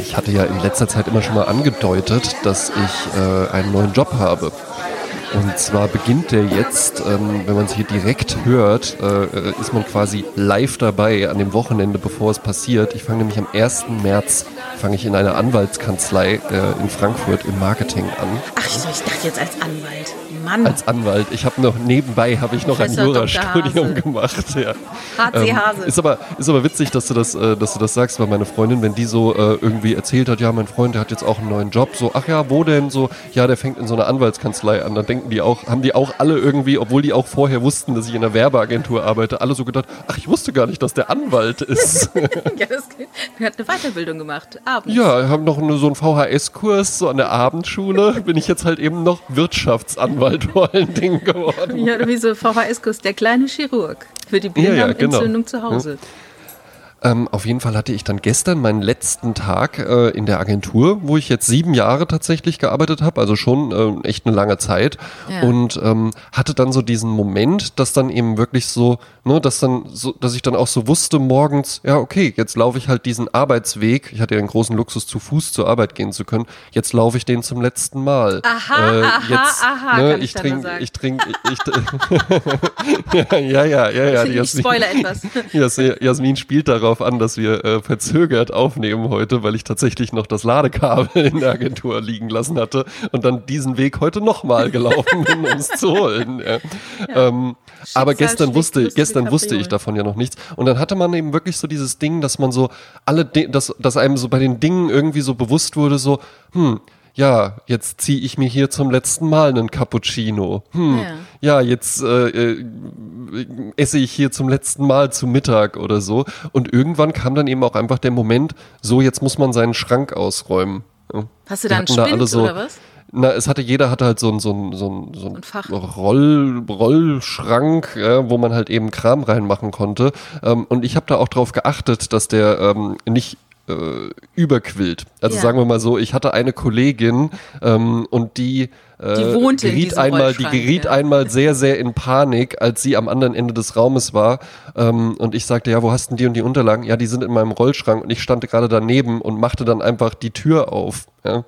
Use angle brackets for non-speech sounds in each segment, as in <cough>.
ich hatte ja in letzter Zeit immer schon mal angedeutet, dass ich äh, einen neuen Job habe. Und zwar beginnt der jetzt, ähm, wenn man es hier direkt hört, äh, ist man quasi live dabei an dem Wochenende, bevor es passiert. Ich fange nämlich am 1. März fange ich in einer Anwaltskanzlei äh, in Frankfurt im Marketing an. Ach, ich dachte jetzt als Anwalt. Mann. Als Anwalt. Ich habe noch nebenbei habe ich noch ein Jurastudium gemacht. Ja. HC ähm, Hase. ist aber ist aber witzig, dass du das äh, dass du das sagst, weil meine Freundin, wenn die so äh, irgendwie erzählt hat, ja, mein Freund, der hat jetzt auch einen neuen Job, so, ach ja, wo denn so, ja, der fängt in so einer Anwaltskanzlei an, dann denken die auch, haben die auch alle irgendwie, obwohl die auch vorher wussten, dass ich in einer Werbeagentur arbeite, alle so gedacht, ach, ich wusste gar nicht, dass der Anwalt ist. <laughs> ja, das geht. Er hat eine Weiterbildung gemacht, abends. Ja, haben noch eine, so einen VHS-Kurs so an der Abendschule, <laughs> bin ich jetzt halt eben noch Wirtschaftsanwalt vor allen Dingen geworden. Ja, wie so VHS-Kurs, der kleine Chirurg für die Bindehautentzündung ja, ja, genau. zu Hause. Ähm, auf jeden Fall hatte ich dann gestern meinen letzten Tag äh, in der Agentur, wo ich jetzt sieben Jahre tatsächlich gearbeitet habe, also schon äh, echt eine lange Zeit. Ja. Und ähm, hatte dann so diesen Moment, dass dann eben wirklich so, ne, dass dann so, dass ich dann auch so wusste morgens, ja, okay, jetzt laufe ich halt diesen Arbeitsweg. Ich hatte ja den großen Luxus, zu Fuß zur Arbeit gehen zu können. Jetzt laufe ich den zum letzten Mal. Aha, äh, aha, jetzt, aha, ne, ich, ich trinke, ich trinke, ich, ich ja, <laughs> ja, ja, ja, ja. Ich spoilere etwas. <laughs> Jasmin spielt darauf darauf an, dass wir äh, verzögert aufnehmen heute, weil ich tatsächlich noch das Ladekabel in der Agentur liegen lassen hatte und dann diesen Weg heute nochmal gelaufen bin, um es zu holen. Ja. Ähm, aber gestern wusste, gestern wusste ich davon ja noch nichts. Und dann hatte man eben wirklich so dieses Ding, dass man so alle, dass, dass einem so bei den Dingen irgendwie so bewusst wurde, so, hm, ja, jetzt ziehe ich mir hier zum letzten Mal einen Cappuccino. Hm, ja, ja jetzt äh, äh, esse ich hier zum letzten Mal zu Mittag oder so. Und irgendwann kam dann eben auch einfach der Moment, so jetzt muss man seinen Schrank ausräumen. Hast du da einen Spind da so, oder was? Na, es hatte, jeder hatte halt so einen so ein, so ein, so ein Roll, Rollschrank, ja, wo man halt eben Kram reinmachen konnte. Ähm, und ich habe da auch drauf geachtet, dass der ähm, nicht überquillt. Also ja. sagen wir mal so, ich hatte eine Kollegin ähm, und die äh, die geriet einmal, die geriet ja. einmal sehr, sehr in Panik, als sie am anderen Ende des Raumes war. Ähm, und ich sagte, ja, wo hast denn die und die Unterlagen? Ja, die sind in meinem Rollschrank und ich stand gerade daneben und machte dann einfach die Tür auf. Ja.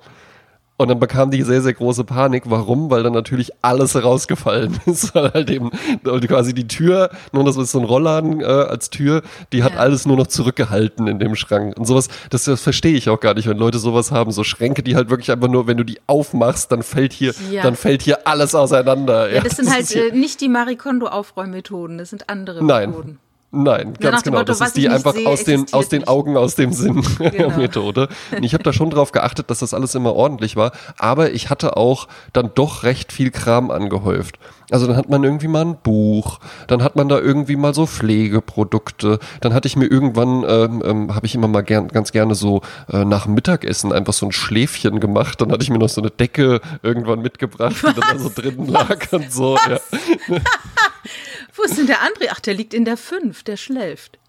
Und dann bekam die sehr, sehr große Panik. Warum? Weil dann natürlich alles herausgefallen <laughs> ist. Weil halt eben quasi die Tür, nur das ist so ein Rollladen äh, als Tür, die hat ja. alles nur noch zurückgehalten in dem Schrank. Und sowas, das, das verstehe ich auch gar nicht, wenn Leute sowas haben. So Schränke, die halt wirklich einfach nur, wenn du die aufmachst, dann fällt hier, ja. dann fällt hier alles auseinander. Ja, das sind das halt äh, nicht die Marikondo-Aufräummethoden, das sind andere Nein. Methoden. Nein, ganz genau. Motto, das ist die einfach sehe, aus, den, aus den Augen, aus dem Sinn <laughs> genau. Methode. Und ich habe da schon drauf geachtet, dass das alles immer ordentlich war. Aber ich hatte auch dann doch recht viel Kram angehäuft. Also dann hat man irgendwie mal ein Buch, dann hat man da irgendwie mal so Pflegeprodukte. Dann hatte ich mir irgendwann, ähm, ähm, habe ich immer mal gern, ganz gerne so äh, nach Mittagessen einfach so ein Schläfchen gemacht. Dann hatte ich mir noch so eine Decke irgendwann mitgebracht, die dann da so <laughs> drin lag Was? und so. Ja. <laughs> Wo ist denn der André? Ach, der liegt in der 5, der schläft.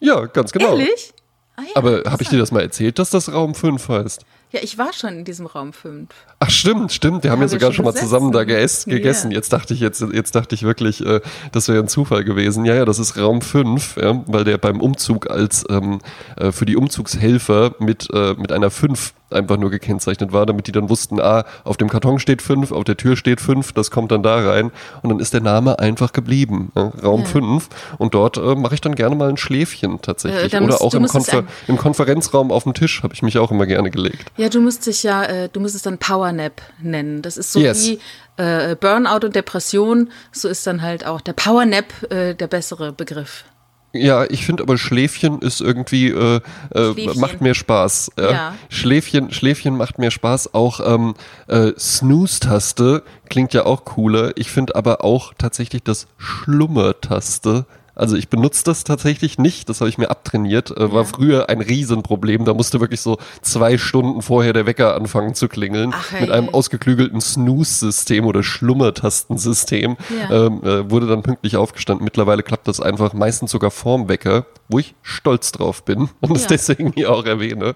Ja, ganz genau. Ehrlich? Ah, ja, Aber habe ich dir das mal erzählt, dass das Raum 5 heißt? Ja, ich war schon in diesem Raum 5. Ach stimmt, stimmt. Wir haben ja sogar schon mal zusammen da gegessen. Ja. Jetzt dachte ich jetzt, jetzt dachte ich wirklich, äh, das wäre ein Zufall gewesen. Ja, ja, das ist Raum 5, ja, weil der beim Umzug als ähm, äh, für die Umzugshelfer mit, äh, mit einer 5 einfach nur gekennzeichnet war, damit die dann wussten, ah, auf dem Karton steht 5, auf der Tür steht 5, das kommt dann da rein und dann ist der Name einfach geblieben. Ja, Raum 5 ja. und dort äh, mache ich dann gerne mal ein Schläfchen tatsächlich. Äh, Oder auch im, Konfer im, Konferenzraum auf dem Tisch habe ich mich auch immer gerne gelegt. Ja, du musst dich ja, äh, du musst es dann Powernap nennen. Das ist so yes. wie äh, Burnout und Depression, so ist dann halt auch der Powernap äh, der bessere Begriff. Ja, ich finde aber Schläfchen ist irgendwie, äh, äh, macht mir Spaß. Ja. ja. Schläfchen, Schläfchen macht mir Spaß. Auch ähm, äh, Snooze-Taste klingt ja auch cooler. Ich finde aber auch tatsächlich das Schlummer-Taste also ich benutze das tatsächlich nicht, das habe ich mir abtrainiert. Äh, war früher ein Riesenproblem. Da musste wirklich so zwei Stunden vorher der Wecker anfangen zu klingeln. Ach, hey. Mit einem ausgeklügelten Snooze-System oder Schlummertastensystem. Ja. Ähm, äh, wurde dann pünktlich aufgestanden. Mittlerweile klappt das einfach meistens sogar vorm Wecker, wo ich stolz drauf bin <laughs> und es ja. deswegen hier auch erwähne.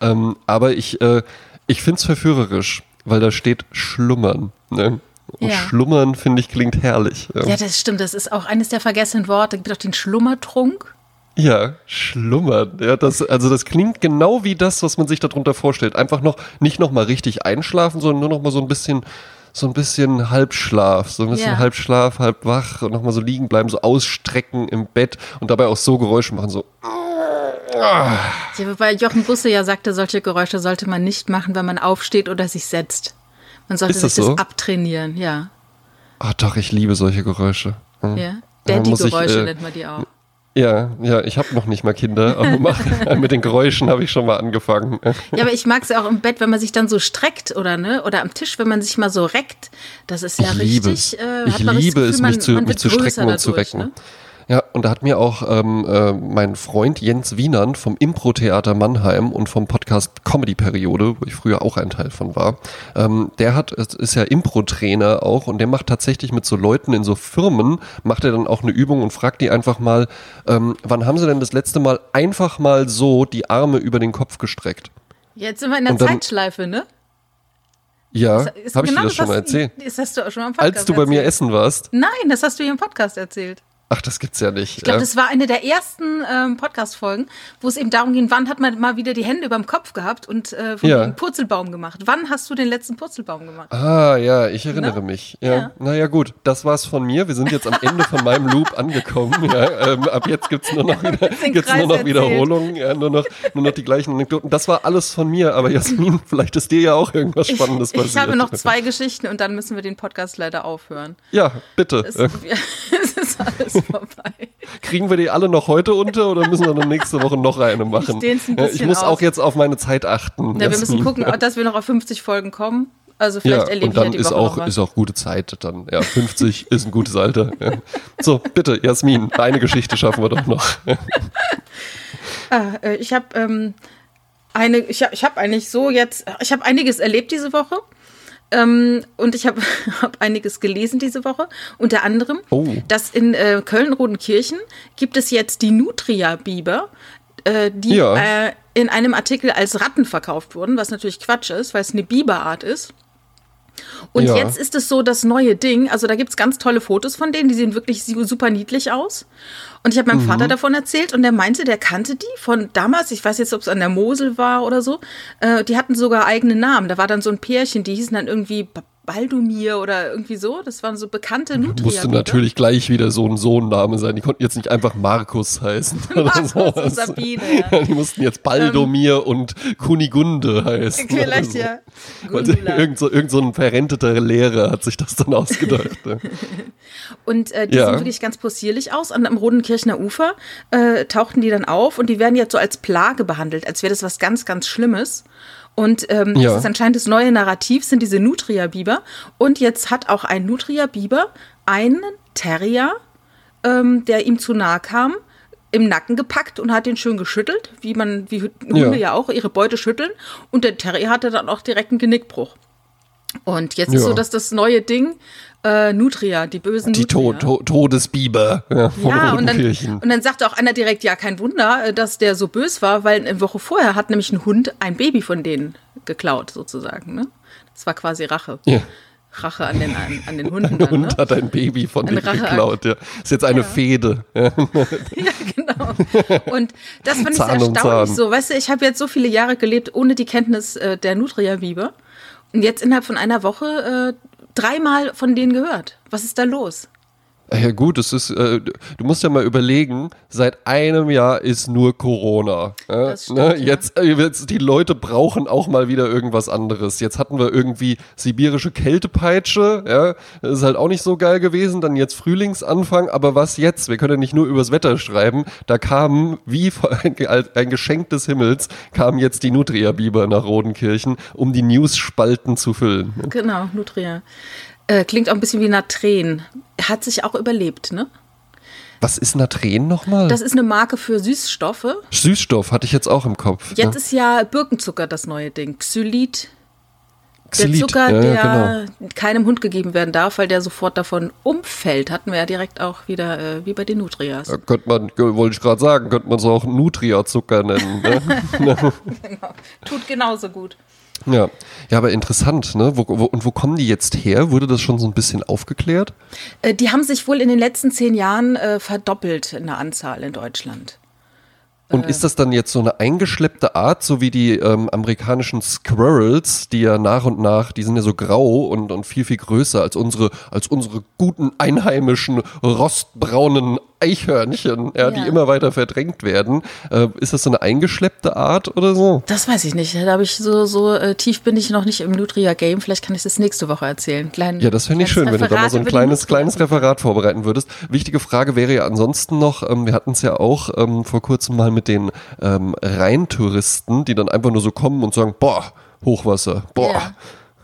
Ähm, aber ich, äh, ich finde es verführerisch, weil da steht Schlummern. Ne? Und ja. Schlummern, finde ich, klingt herrlich. Ja. ja. das stimmt. Das ist auch eines der vergessenen Worte. Es gibt auch den Schlummertrunk. Ja, schlummern. Ja, das, also das klingt genau wie das, was man sich darunter vorstellt. Einfach noch, nicht nochmal richtig einschlafen, sondern nur nochmal so ein bisschen, so ein bisschen Halbschlaf, so ein bisschen ja. Halbschlaf, halb wach und nochmal so liegen bleiben, so ausstrecken im Bett und dabei auch so Geräusche machen, so. Ja, wobei Jochen Busse ja sagte, solche Geräusche sollte man nicht machen, wenn man aufsteht oder sich setzt. Man sollte sich das so? abtrainieren, ja. Ach doch, ich liebe solche Geräusche. Hm. Ja, Daddy-Geräusche äh, nennt man die auch. Ja, ja, ich habe noch nicht mal Kinder, aber <laughs> mach, mit den Geräuschen habe ich schon mal angefangen. Ja, aber ich mag es ja auch im Bett, wenn man sich dann so streckt oder ne, oder am Tisch, wenn man sich mal so reckt. Das ist ja ich richtig. Liebe, äh, ich liebe Gefühl, es, mich, man, zu, man mich zu strecken und dadurch, zu recken. Ne? Ja, und da hat mir auch ähm, äh, mein Freund Jens Wienand vom Impro-Theater Mannheim und vom Podcast Comedy-Periode, wo ich früher auch ein Teil von war, ähm, der hat, ist ja Impro-Trainer auch und der macht tatsächlich mit so Leuten in so Firmen, macht er dann auch eine Übung und fragt die einfach mal, ähm, wann haben sie denn das letzte Mal einfach mal so die Arme über den Kopf gestreckt? Jetzt sind wir in der dann, Zeitschleife, ne? Ja, habe ich genau dir das schon mal erzählt? Das hast du auch schon mal im Podcast Als du bei erzählt. mir essen warst? Nein, das hast du hier im Podcast erzählt. Ach, das gibt's ja nicht. Ich glaube, das war eine der ersten ähm, Podcast-Folgen, wo es eben darum ging, wann hat man mal wieder die Hände über dem Kopf gehabt und äh, von ja. Purzelbaum gemacht. Wann hast du den letzten Purzelbaum gemacht? Ah, ja, ich erinnere Na? mich. Ja. ja. Naja, gut, das war's von mir. Wir sind jetzt am Ende von meinem Loop angekommen. Ja, ähm, ab jetzt gibt's nur noch, <laughs> wieder, gibt's nur noch Wiederholungen, ja, nur, noch, nur noch die gleichen Anekdoten. Das war alles von mir, aber Jasmin, <laughs> vielleicht ist dir ja auch irgendwas Spannendes ich, passiert. Ich habe noch zwei Geschichten und dann müssen wir den Podcast leider aufhören. Ja, bitte. Es <laughs> ist alles <laughs> vorbei. Kriegen wir die alle noch heute unter oder müssen wir dann nächste Woche noch eine machen? Ich, ein ich muss aus. auch jetzt auf meine Zeit achten. Ja, wir müssen gucken, dass wir noch auf 50 Folgen kommen. Also vielleicht ja, erleben und dann wir die ist Woche auch ist auch gute Zeit dann. Ja, 50 <laughs> ist ein gutes Alter. Ja. So, bitte, Jasmin, deine Geschichte schaffen wir doch noch. <laughs> ah, äh, ich habe ähm, eine, ich habe ich hab eigentlich so jetzt, ich habe einiges erlebt diese Woche. Ähm, und ich habe <laughs> hab einiges gelesen diese Woche. Unter anderem, oh. dass in äh, Köln-Rodenkirchen gibt es jetzt die Nutria-Biber, äh, die ja. äh, in einem Artikel als Ratten verkauft wurden, was natürlich Quatsch ist, weil es eine Biberart ist. Und ja. jetzt ist es so das neue Ding. Also da gibt es ganz tolle Fotos von denen, die sehen wirklich super niedlich aus. Und ich habe meinem mhm. Vater davon erzählt und der meinte, der kannte die von damals, ich weiß jetzt, ob es an der Mosel war oder so. Äh, die hatten sogar eigene Namen. Da war dann so ein Pärchen, die hießen dann irgendwie Baldumir oder irgendwie so. Das waren so bekannte Nutria. Musste natürlich gleich wieder so ein Sohnname sein. Die konnten jetzt nicht einfach Markus heißen. <laughs> Markus und Sabine. <laughs> Ja. Die mussten jetzt Baldomir ähm, und Kunigunde heißen. <laughs> Vielleicht so. ja. Irgend, so, irgend so ein verrenteter Lehrer hat sich das dann ausgedacht. und äh, die ja. sehen wirklich ganz possierlich aus. Und am Rodenkirchner Ufer äh, tauchten die dann auf und die werden jetzt so als Plage behandelt, als wäre das was ganz, ganz Schlimmes. Und ähm, ja. das ist anscheinend das neue Narrativ, sind diese Nutria-Biber. Und jetzt hat auch ein Nutria-Biber einen Terrier, ähm, der ihm zu nahe kam, im Nacken gepackt und hat den schön geschüttelt, wie man, wie Hunde ja, ja auch ihre Beute schütteln. Und der Terrier hatte dann auch direkt einen Genickbruch. Und jetzt ja. ist so, dass das neue Ding äh, Nutria, die bösen die Nutria. Die to to Todesbiber ja, von ja, und dann, und dann sagte auch einer direkt, ja, kein Wunder, äh, dass der so bös war, weil eine Woche vorher hat nämlich ein Hund ein Baby von denen geklaut, sozusagen. Ne? Das war quasi Rache. Ja. Rache an den, an, an den Hunden. <laughs> Ein dann, Hund ne? hat ein Baby von denen geklaut, ja. Ist jetzt eine ja. Fehde. Ja. <laughs> genau. Und das fand ich sehr erstaunlich so. Weißt du, ich habe jetzt so viele Jahre gelebt ohne die Kenntnis äh, der Nutria-Biber. Und jetzt innerhalb von einer Woche äh, dreimal von denen gehört. Was ist da los? Ja gut, es ist, äh, du musst ja mal überlegen, seit einem Jahr ist nur Corona. Ja? Das stimmt, ne? jetzt, äh, jetzt, die Leute brauchen auch mal wieder irgendwas anderes. Jetzt hatten wir irgendwie sibirische Kältepeitsche, ja, das ist halt auch nicht so geil gewesen. Dann jetzt Frühlingsanfang, aber was jetzt? Wir können ja nicht nur übers Wetter schreiben. Da kamen, wie ein, ein Geschenk des Himmels, kamen jetzt die Nutria-Biber nach Rodenkirchen, um die News-Spalten zu füllen. Genau, Nutria. Äh, klingt auch ein bisschen wie Natren. Hat sich auch überlebt, ne? Was ist Natren nochmal? Das ist eine Marke für Süßstoffe. Süßstoff hatte ich jetzt auch im Kopf. Jetzt ja. ist ja Birkenzucker das neue Ding. Xylit. Der Zucker, ja, der genau. keinem Hund gegeben werden darf, weil der sofort davon umfällt, hatten wir ja direkt auch wieder äh, wie bei den Nutrias. Ja, könnte man, wollte ich gerade sagen, könnte man es auch Nutria-Zucker nennen. Ne? <laughs> genau. Tut genauso gut. Ja, ja, aber interessant, ne? Wo, wo, und wo kommen die jetzt her? Wurde das schon so ein bisschen aufgeklärt? Äh, die haben sich wohl in den letzten zehn Jahren äh, verdoppelt in der Anzahl in Deutschland. Und äh, ist das dann jetzt so eine eingeschleppte Art, so wie die ähm, amerikanischen Squirrels, die ja nach und nach, die sind ja so grau und, und viel, viel größer als unsere, als unsere guten einheimischen rostbraunen Eichhörnchen, ja, ja. die immer weiter verdrängt werden. Äh, ist das so eine eingeschleppte Art oder so? Das weiß ich nicht. Da habe ich so, so äh, tief bin ich noch nicht im Nutria-Game. Vielleicht kann ich das nächste Woche erzählen. Klein, ja, das fände ich schön, Referat wenn du da mal so ein kleines, kleines Referat vorbereiten würdest. Wichtige Frage wäre ja ansonsten noch, ähm, wir hatten es ja auch ähm, vor kurzem mal mit den ähm, Rheintouristen, die dann einfach nur so kommen und sagen, boah, Hochwasser, boah. Ja.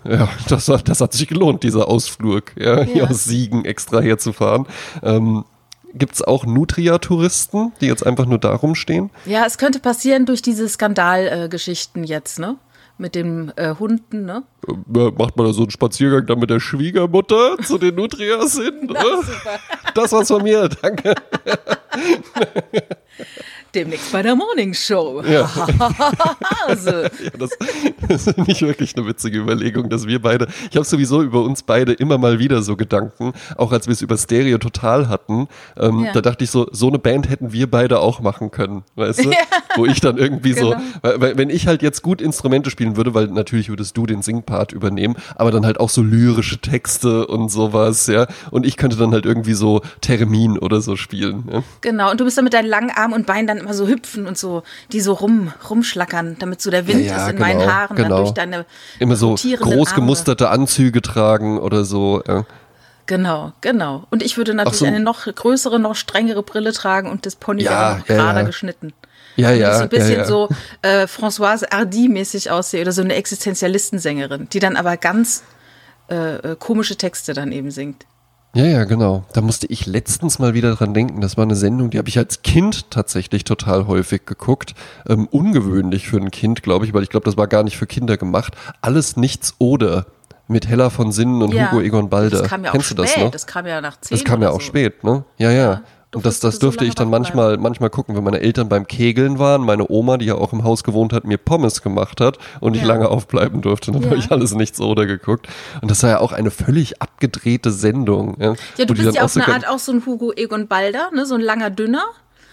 Ja, das, das hat sich gelohnt, dieser Ausflug, ja, ja. hier aus Siegen extra herzufahren. Ähm, Gibt es auch Nutria-Touristen, die jetzt einfach nur darum stehen? Ja, es könnte passieren durch diese Skandalgeschichten jetzt, ne? Mit den äh, Hunden, ne? Äh, macht man da so einen Spaziergang dann mit der Schwiegermutter <laughs> zu den Nutrias hin? <laughs> Na, das war's von mir, danke. <laughs> Demnächst bei der Morning Show. Ja. <laughs> also. ja, das, das, ist nicht wirklich eine witzige Überlegung, dass wir beide, ich habe sowieso über uns beide immer mal wieder so Gedanken, auch als wir es über Stereo Total hatten, ähm, ja. da dachte ich so, so eine Band hätten wir beide auch machen können, weißt du? <laughs> Ja. Wo ich dann irgendwie genau. so, weil, weil, wenn ich halt jetzt gut Instrumente spielen würde, weil natürlich würdest du den Singpart übernehmen, aber dann halt auch so lyrische Texte und sowas, ja, und ich könnte dann halt irgendwie so Termin oder so spielen. Ja? Genau, und du bist dann mit deinen langen Armen und Beinen dann immer so hüpfen und so, die so rum, rumschlackern, damit so der Wind ja, ja, ist in genau, meinen Haaren genau. dann durch deine Immer so groß gemusterte Anzüge tragen oder so. Ja. Genau, genau. Und ich würde natürlich so. eine noch größere, noch strengere Brille tragen und das Pony ja, noch gerader ja, geschnitten. Ja, ja. Und ich so ein bisschen ja, so äh, Françoise Hardy-mäßig aussehe oder so eine Existenzialistensängerin, die dann aber ganz äh, äh komische Texte dann eben singt. Ja, ja, genau. Da musste ich letztens mal wieder dran denken. Das war eine Sendung, die habe ich als Kind tatsächlich total häufig geguckt. Ähm, ungewöhnlich für ein Kind, glaube ich, weil ich glaube, das war gar nicht für Kinder gemacht. Alles nichts oder mit Hella von Sinnen und ja, Hugo Egon Balder. Das kam ja Kennst auch du spät. das noch? Das kam ja nach zehn Das kam ja auch so. spät, ne? Ja, ja. ja. Und das, das dürfte so ich dann manchmal, manchmal gucken, wenn meine Eltern beim Kegeln waren, meine Oma, die ja auch im Haus gewohnt hat, mir Pommes gemacht hat und ja. ich lange aufbleiben durfte. Dann ja. habe ich alles nichts oder geguckt. Und das war ja auch eine völlig abgedrehte Sendung. Ja, ja du bist ja auf eine Art auch so ein Hugo Egon Balder, ne? so ein langer Dünner.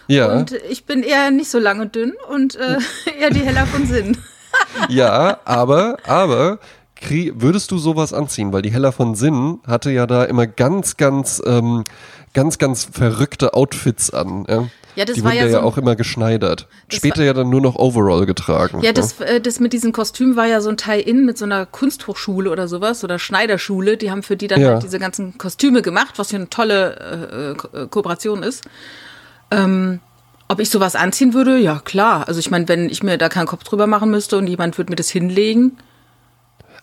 Ja. Und ich bin eher nicht so lang und dünn und äh, <laughs> eher die heller von Sinn. <laughs> ja, aber, aber würdest du sowas anziehen? Weil die Hella von Sinn hatte ja da immer ganz, ganz ähm, ganz, ganz verrückte Outfits an. Ja? Ja, das die war ja, so ja auch immer geschneidert. Später ja dann nur noch Overall getragen. Ja, das, äh, das mit diesem Kostüm war ja so ein Tie-In mit so einer Kunsthochschule oder sowas oder Schneiderschule. Die haben für die dann ja. halt diese ganzen Kostüme gemacht, was ja eine tolle äh, äh, Kooperation ist. Ähm, ob ich sowas anziehen würde? Ja, klar. Also ich meine, wenn ich mir da keinen Kopf drüber machen müsste und jemand würde mir das hinlegen,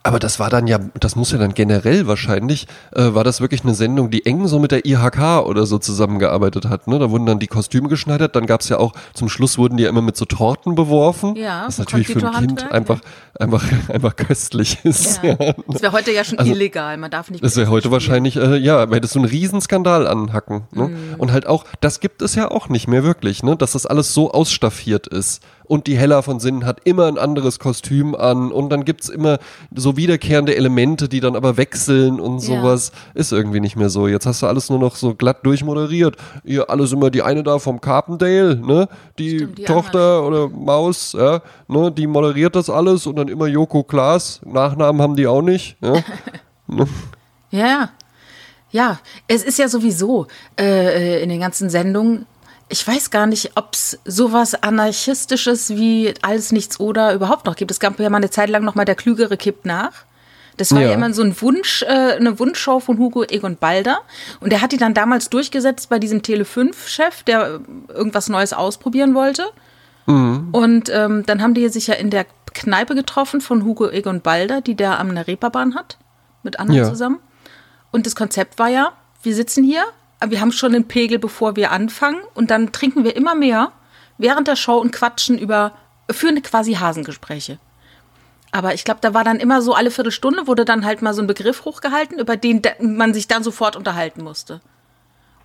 aber das war dann ja, das muss ja dann generell wahrscheinlich, äh, war das wirklich eine Sendung, die eng so mit der IHK oder so zusammengearbeitet hat. Ne? Da wurden dann die Kostüme geschneidert, dann gab es ja auch, zum Schluss wurden die ja immer mit so Torten beworfen. Ja, was natürlich für ein Kind einfach, ja. einfach, <laughs> einfach köstlich ist. Ja. ja. Das wäre heute ja schon also, illegal, man darf nicht. Das wäre heute wahrscheinlich, äh, ja, hättest du einen Riesenskandal anhacken. Ne? Mm. Und halt auch, das gibt es ja auch nicht mehr wirklich, ne? dass das alles so ausstaffiert ist und die Hella von Sinnen hat immer ein anderes Kostüm an und dann gibt's immer so wiederkehrende Elemente, die dann aber wechseln und sowas. Ja. Ist irgendwie nicht mehr so. Jetzt hast du alles nur noch so glatt durchmoderiert. Ihr alles immer die eine da vom Carpendale, ne? Die, Stimmt, die Tochter andere. oder Maus, ja, ne? Die moderiert das alles und dann immer Joko Klaas. Nachnamen haben die auch nicht, ja. <laughs> ne? Ja, ja, es ist ja sowieso äh, in den ganzen Sendungen ich weiß gar nicht, ob es sowas anarchistisches wie alles nichts oder überhaupt noch gibt. Es gab ja mal eine Zeit lang noch mal der Klügere kippt nach. Das war ja, ja immer so ein Wunsch, äh, eine Wunschshow von Hugo Egon Balder. Und der hat die dann damals durchgesetzt bei diesem Tele5-Chef, der irgendwas Neues ausprobieren wollte. Mhm. Und ähm, dann haben die sich ja in der Kneipe getroffen von Hugo Egon Balder, die der am Reeperbahn hat, mit anderen ja. zusammen. Und das Konzept war ja, wir sitzen hier, wir haben schon den Pegel, bevor wir anfangen und dann trinken wir immer mehr während der Show und quatschen über, führen quasi Hasengespräche. Aber ich glaube, da war dann immer so, alle Viertelstunde wurde dann halt mal so ein Begriff hochgehalten, über den man sich dann sofort unterhalten musste.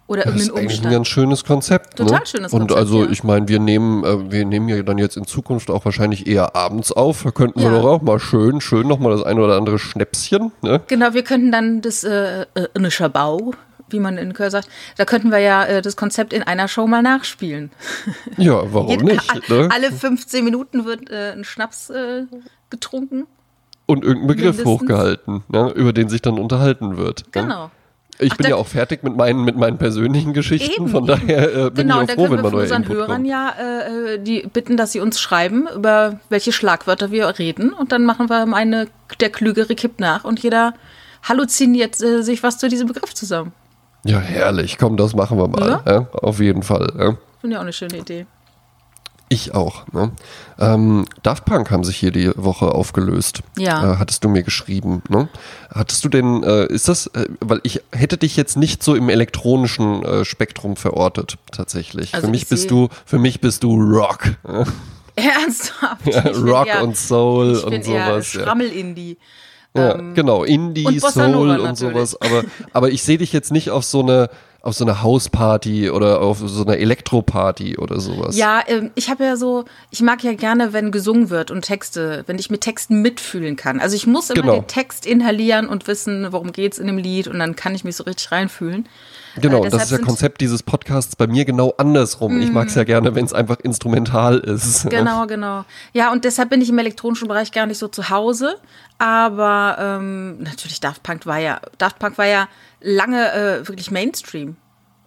Oder das ist Umstand. ein ganz schönes Konzept. Total ne? schönes Konzept. Und also, ja. ich meine, wir nehmen, äh, wir nehmen ja dann jetzt in Zukunft auch wahrscheinlich eher abends auf. Da könnten ja. wir doch auch mal schön, schön nochmal das eine oder andere Schnäpschen. Ne? Genau, wir könnten dann das äh, äh, Schabau wie man in Köln sagt, da könnten wir ja äh, das Konzept in einer Show mal nachspielen. <laughs> Ja, warum Jed nicht? Ne? Alle 15 Minuten wird äh, ein Schnaps äh, getrunken. Und irgendein Begriff Mindestens. hochgehalten, ne, über den sich dann unterhalten wird. Ne? Genau. Ich Ach, bin ja auch fertig mit meinen, mit meinen persönlichen Geschichten, eben, von daher äh, bin genau, ich auch froh, wenn man neue unseren Hörern kommt. ja äh, die bitten, dass sie uns schreiben, über welche Schlagwörter wir reden und dann machen wir eine, der Klügere kippt nach und jeder halluziniert äh, sich was zu diesem Begriff zusammen. Ja, herrlich. Komm, das machen wir mal. Ja? Auf jeden Fall. Ja. Finde ich auch eine schöne Idee. Ich auch. Ne? Ähm, Daft Punk haben sich hier die Woche aufgelöst. Ja. Äh, hattest du mir geschrieben. Ne? Hattest du denn, äh, ist das, äh, weil ich hätte dich jetzt nicht so im elektronischen äh, Spektrum verortet, tatsächlich. Also für mich bist du, für mich bist du Rock. <laughs> Ernsthaft? Ja, Rock eher, und Soul und sowas. Schrammel-Indie. Ja, ähm, genau, Indie, und Soul und sowas. Aber, aber ich sehe dich jetzt nicht auf so eine auf so einer Hausparty oder auf so einer Elektroparty oder sowas. Ja, ähm, ich habe ja so, ich mag ja gerne, wenn gesungen wird und Texte, wenn ich mit Texten mitfühlen kann. Also ich muss immer genau. den Text inhalieren und wissen, worum geht's in dem Lied und dann kann ich mich so richtig reinfühlen. Genau, äh, das ist ja Konzept dieses Podcasts bei mir genau andersrum. Mm. Ich mag es ja gerne, wenn es einfach instrumental ist. Genau, genau. Ja, und deshalb bin ich im elektronischen Bereich gar nicht so zu Hause. Aber ähm, natürlich Daft Punk war ja, Daft Punk war ja lange äh, wirklich Mainstream.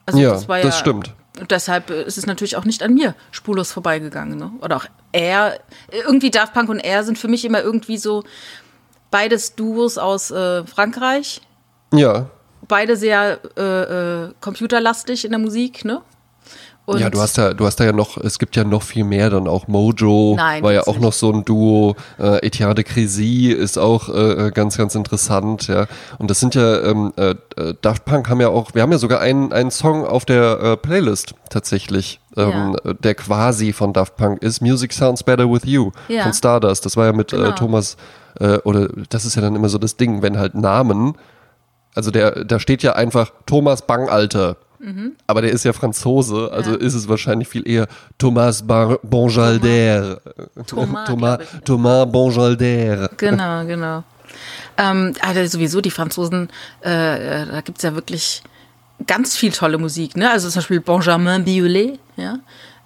Also ja, das, war ja, das stimmt. Und deshalb ist es natürlich auch nicht an mir spurlos vorbeigegangen. Ne? Oder auch er. Irgendwie Daft Punk und er sind für mich immer irgendwie so beides Duos aus äh, Frankreich. Ja. Beide sehr äh, äh computerlastig in der Musik, ne? Und ja, du hast ja, du hast da ja noch, es gibt ja noch viel mehr dann auch. Mojo Nein, war ja auch nicht. noch so ein Duo. Äh, Etienne Crézy ist auch äh, äh, ganz, ganz interessant, ja. Und das sind ja, ähm, äh, äh, Daft Punk haben ja auch, wir haben ja sogar einen, einen Song auf der äh, Playlist tatsächlich, ähm, ja. der quasi von Daft Punk ist. Music Sounds Better With You ja. von Stardust. Das war ja mit genau. Thomas, oder das ist ja dann immer so das Ding, wenn halt Namen, also der, da steht ja einfach Thomas Bangalter Mhm. Aber der ist ja Franzose, also ja. ist es wahrscheinlich viel eher Thomas Bar Bonjalder. Thomas, Thomas, Thomas Bonjalder. Genau, genau. Ähm, also sowieso die Franzosen, äh, äh da gibt es ja wirklich ganz viel tolle Musik. Ne? Also zum Beispiel Benjamin Biolay, ja?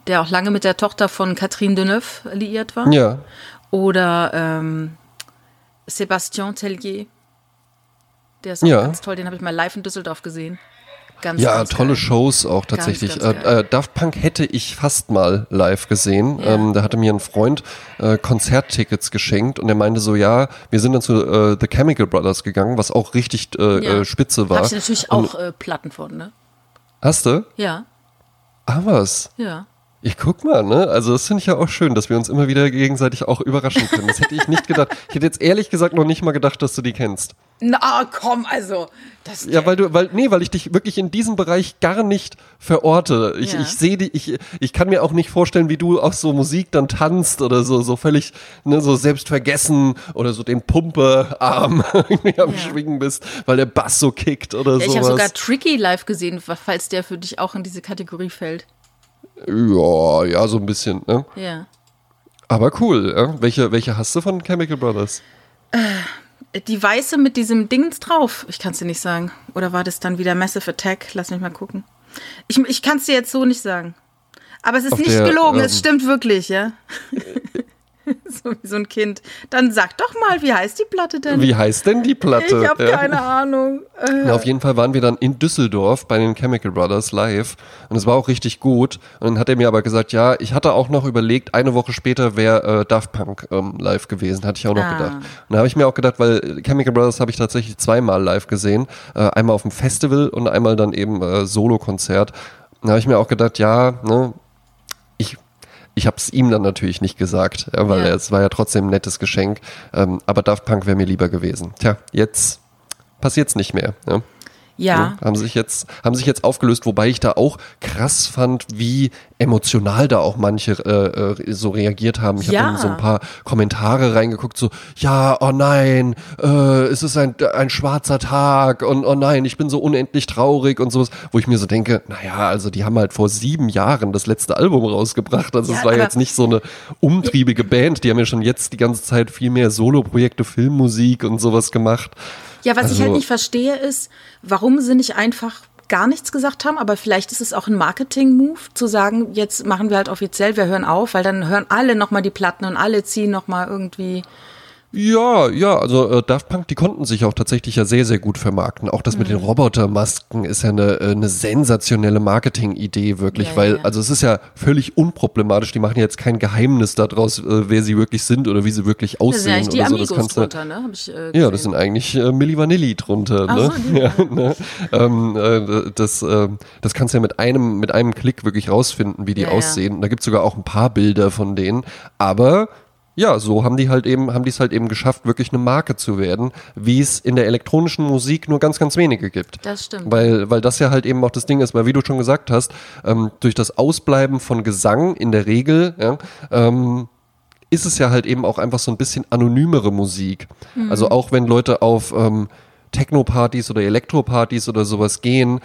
der auch lange mit der Tochter von Catherine Deneuve liiert war. Ja. Oder ähm, Sébastien Tellier. Der ist auch ja. ganz toll, den habe ich mal live in Düsseldorf gesehen. Ganz, ja, ganz tolle geil. Shows auch tatsächlich. Ganz, äh, äh, Daft Punk hätte ich fast mal live gesehen. Ja. Ähm, da hatte mir ein Freund äh, Konzerttickets geschenkt und er meinte so, ja, wir sind dann zu äh, The Chemical Brothers gegangen, was auch richtig äh, ja. Äh, spitze war. Hab ich natürlich und, auch Platten von, ne? Hast du? Ja. Ah, was? Ja. Ich guck mal, ne? Also das finde ich ja auch schön, dass wir uns immer wieder gegenseitig auch überraschen können. Das hätte ich nicht gedacht. Ich hätte jetzt ehrlich gesagt noch nicht mal gedacht, dass du die kennst. Na komm, also. Das ja, weil du, weil, nee, weil ich dich wirklich in diesem Bereich gar nicht verorte. Ich, ja. ich sehe die, ich, ich kann mir auch nicht vorstellen, wie du auf so Musik dann tanzt oder so, so völlig, ne, so selbstvergessen oder so den Pumpearm <laughs> irgendwie am ja. Schwingen bist, weil der Bass so kickt oder so. Ja, ich habe sogar Tricky live gesehen, falls der für dich auch in diese Kategorie fällt. Ja, ja, so ein bisschen, ne? Ja. Aber cool, ja? Welche, welche hast du von Chemical Brothers? Äh, die weiße mit diesem Dings drauf. Ich kann es dir nicht sagen. Oder war das dann wieder Massive Attack? Lass mich mal gucken. Ich, ich kann es dir jetzt so nicht sagen. Aber es ist Auf nicht der, gelogen, ähm, es stimmt wirklich, ja. <laughs> <laughs> so wie so ein Kind. Dann sag doch mal, wie heißt die Platte denn? Wie heißt denn die Platte? Ich habe ja. keine Ahnung. <laughs> Na, auf jeden Fall waren wir dann in Düsseldorf bei den Chemical Brothers live und es war auch richtig gut. Und dann hat er mir aber gesagt, ja, ich hatte auch noch überlegt, eine Woche später wäre äh, Daft Punk ähm, live gewesen, hatte ich auch noch ah. gedacht. Und da habe ich mir auch gedacht, weil Chemical Brothers habe ich tatsächlich zweimal live gesehen, äh, einmal auf dem Festival und einmal dann eben äh, Solo-Konzert. Da habe ich mir auch gedacht, ja, ne, ich habe es ihm dann natürlich nicht gesagt, weil ja. es war ja trotzdem ein nettes Geschenk. Ähm, aber Daft Punk wäre mir lieber gewesen. Tja, jetzt passiert es nicht mehr. Ja. Ja. ja. haben sich jetzt, haben sich jetzt aufgelöst, wobei ich da auch krass fand, wie emotional da auch manche äh, äh so reagiert haben. Ich ja. habe so ein paar Kommentare reingeguckt, so, ja, oh nein, äh, es ist ein, ein schwarzer Tag und oh nein, ich bin so unendlich traurig und sowas, wo ich mir so denke, naja, also die haben halt vor sieben Jahren das letzte Album rausgebracht. Also ja, es war jetzt nicht so eine umtriebige Band, die haben ja schon jetzt die ganze Zeit viel mehr Soloprojekte, Filmmusik und sowas gemacht. Ja, was also, ich halt also nicht verstehe, ist, warum sie nicht einfach gar nichts gesagt haben, aber vielleicht ist es auch ein Marketing-Move, zu sagen, jetzt machen wir halt offiziell, wir hören auf, weil dann hören alle nochmal die Platten und alle ziehen nochmal irgendwie ja, ja, also äh, Daft Punk, die konnten sich auch tatsächlich ja sehr, sehr gut vermarkten. Auch das mhm. mit den mhm. Robotermasken ist ja eine, äh, eine sensationelle Marketing-Idee, wirklich, ja, weil, ja. also es ist ja völlig unproblematisch. Die machen jetzt kein Geheimnis daraus, äh, wer sie wirklich sind oder wie sie wirklich aussehen das sind oder so. Das kannst drunter, ne? Hab ich, äh, ja, das sind eigentlich äh, Milli Vanilli drunter, Ach ne? So, <laughs> ja, ne? Ähm, äh, das, äh, das kannst du ja mit einem, mit einem Klick wirklich rausfinden, wie die aussehen. Da gibt's sogar auch ein paar Bilder von denen. Aber ja, so haben die halt eben, haben die es halt eben geschafft, wirklich eine Marke zu werden, wie es in der elektronischen Musik nur ganz, ganz wenige gibt. Das stimmt. Weil, weil das ja halt eben auch das Ding ist, weil wie du schon gesagt hast, ähm, durch das Ausbleiben von Gesang in der Regel, ja, ähm, ist es ja halt eben auch einfach so ein bisschen anonymere Musik. Mhm. Also auch wenn Leute auf ähm, Techno-Partys oder Elektro-Partys oder sowas gehen,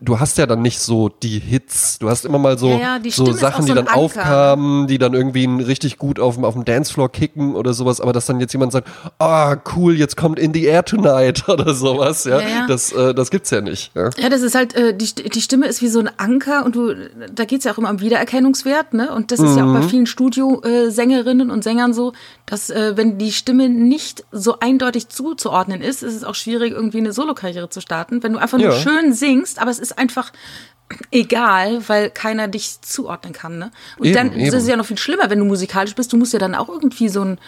du hast ja dann nicht so die Hits, du hast immer mal so, ja, ja, so Sachen, so die dann Anker. aufkamen, die dann irgendwie richtig gut auf dem, auf dem Dancefloor kicken oder sowas, aber dass dann jetzt jemand sagt, ah, oh, cool, jetzt kommt In the Air Tonight <laughs> oder sowas, ja, ja das, äh, das gibt's ja nicht. Ja, das ist halt, äh, die, die Stimme ist wie so ein Anker und du, da geht's ja auch immer um Wiedererkennungswert, ne, und das ist mhm. ja auch bei mhm. vielen Studiosängerinnen und Sängern so, dass, äh, wenn die Stimme nicht so eindeutig zuzuordnen ist, ist es auch schwierig, irgendwie eine Solokarriere zu starten, wenn du einfach nur schön singst, aber es ist einfach egal, weil keiner dich zuordnen kann. Ne? Und eben, dann eben. ist es ja noch viel schlimmer, wenn du musikalisch bist. Du musst ja dann auch irgendwie so ein,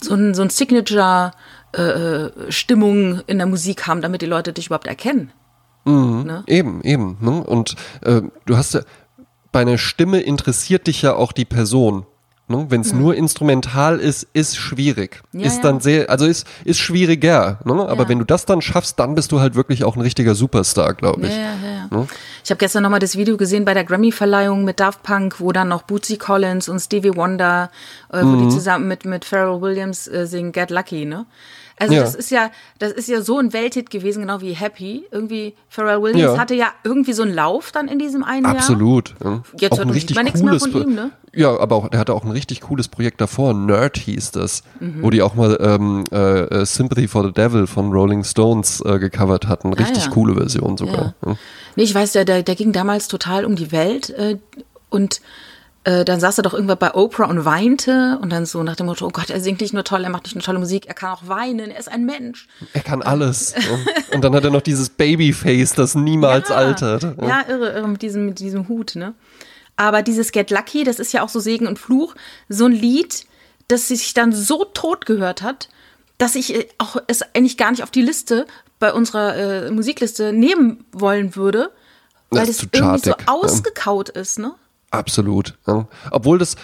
so ein, so ein Signature äh, Stimmung in der Musik haben, damit die Leute dich überhaupt erkennen. Mhm, ne? Eben, eben. Ne? Und äh, du hast ja, bei einer Stimme interessiert dich ja auch die Person. Ne? Wenn es mhm. nur instrumental ist, ist schwierig. Ja, ist dann sehr, also ist, ist schwieriger. Ne? Aber ja. wenn du das dann schaffst, dann bist du halt wirklich auch ein richtiger Superstar, glaube ich. Ja, ne? Ich habe gestern nochmal das Video gesehen bei der Grammy-Verleihung mit Daft Punk, wo dann noch Bootsy Collins und Stevie Wonder, äh, wo mhm. die zusammen mit, mit Pharrell Williams äh, singen Get Lucky, ne? Also ja. das ist ja, das ist ja so ein Welthit gewesen, genau wie Happy. Irgendwie Pharrell Williams ja. hatte ja irgendwie so einen Lauf dann in diesem einen Absolut, Jahr. Absolut. Jetzt auch ein richtig cooles von ihm, ne? Ja, aber auch, der hatte auch ein richtig cooles Projekt davor. Nerd hieß das, mhm. wo die auch mal ähm, äh, äh Sympathy for the Devil von Rolling Stones äh, gecovert hatten. Ah, richtig ah, ja. coole Version sogar. Ja. Nee, ich weiß, der, der, der ging damals total um die Welt äh, und äh, dann saß er doch irgendwann bei Oprah und weinte und dann so nach dem Motto, oh Gott, er singt nicht nur toll, er macht nicht nur tolle Musik, er kann auch weinen, er ist ein Mensch. Er kann alles. und dann hat er noch dieses Babyface, das niemals ja, altert. Ja, irre, irre mit diesem, mit diesem Hut, ne? Aber dieses Get Lucky, das ist ja auch so Segen und Fluch, so ein Lied, das sich dann so tot gehört hat, dass ich äh, auch es eigentlich gar nicht auf die Liste bei unserer äh, Musikliste nehmen wollen würde, weil das, das irgendwie so ausgekaut ist, ne? Absolut. Ja. Obwohl das,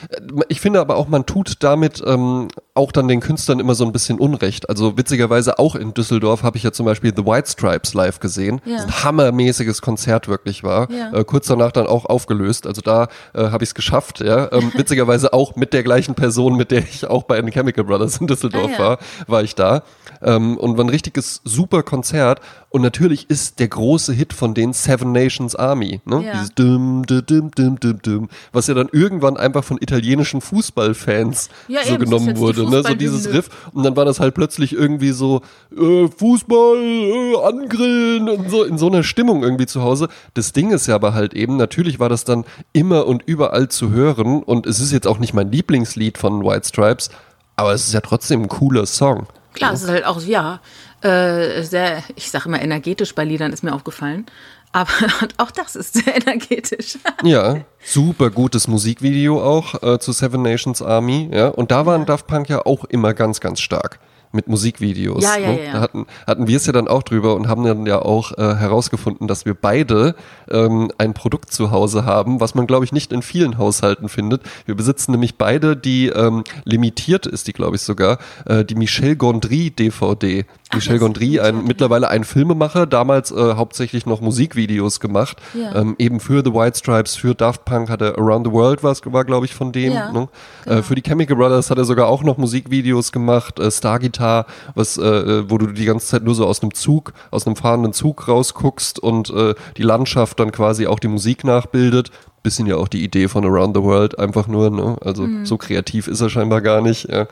ich finde aber auch, man tut damit ähm, auch dann den Künstlern immer so ein bisschen Unrecht. Also witzigerweise auch in Düsseldorf habe ich ja zum Beispiel The White Stripes live gesehen. Ja. Das ein hammermäßiges Konzert wirklich war. Ja. Äh, kurz danach dann auch aufgelöst. Also da äh, habe ich es geschafft. Ja. Ähm, <laughs> witzigerweise auch mit der gleichen Person, mit der ich auch bei den Chemical Brothers in Düsseldorf ah, war, war ich da. Ähm, und war ein richtiges super Konzert. Und natürlich ist der große Hit von den Seven Nations Army. Ne? Dieses dum, dum, dum, dum, dum, dum, was ja dann irgendwann einfach von italienischen Fußballfans so eben, genommen wurde ne? so dieses Riff. Und dann war das halt plötzlich irgendwie so äh, Fußball, äh, angrillen und so in so einer Stimmung irgendwie zu Hause. Das Ding ist ja aber halt eben, natürlich war das dann immer und überall zu hören und es ist jetzt auch nicht mein Lieblingslied von White Stripes, aber es ist ja trotzdem ein cooler Song. Klar, es ist halt auch, ja, äh, sehr, ich sage immer energetisch bei Liedern, ist mir aufgefallen. Aber <laughs> auch das ist sehr energetisch. <laughs> ja, super gutes Musikvideo auch äh, zu Seven Nations Army. Ja, und da waren ja. Daft Punk ja auch immer ganz, ganz stark mit Musikvideos. Ja, ja, ne? ja. Da hatten, hatten wir es ja dann auch drüber und haben dann ja auch äh, herausgefunden, dass wir beide ähm, ein Produkt zu Hause haben, was man, glaube ich, nicht in vielen Haushalten findet. Wir besitzen nämlich beide die, ähm, limitiert ist die, glaube ich, sogar, äh, die Michel Gondry DVD. Ach, Michel Gondry, ein, mittlerweile ein Filmemacher, damals äh, hauptsächlich noch Musikvideos gemacht, ja. ähm, eben für The White Stripes, für Daft Punk hat er Around the World was, war, glaube ich, von dem. Ja, ne? Äh, genau. für die Chemical Brothers hat er sogar auch noch Musikvideos gemacht, äh, Star Guitar Avatar, was, äh, wo du die ganze Zeit nur so aus einem Zug, aus einem fahrenden Zug rausguckst und äh, die Landschaft dann quasi auch die Musik nachbildet. Bisschen ja auch die Idee von Around the World, einfach nur, ne? Also mhm. so kreativ ist er scheinbar gar nicht. Ja.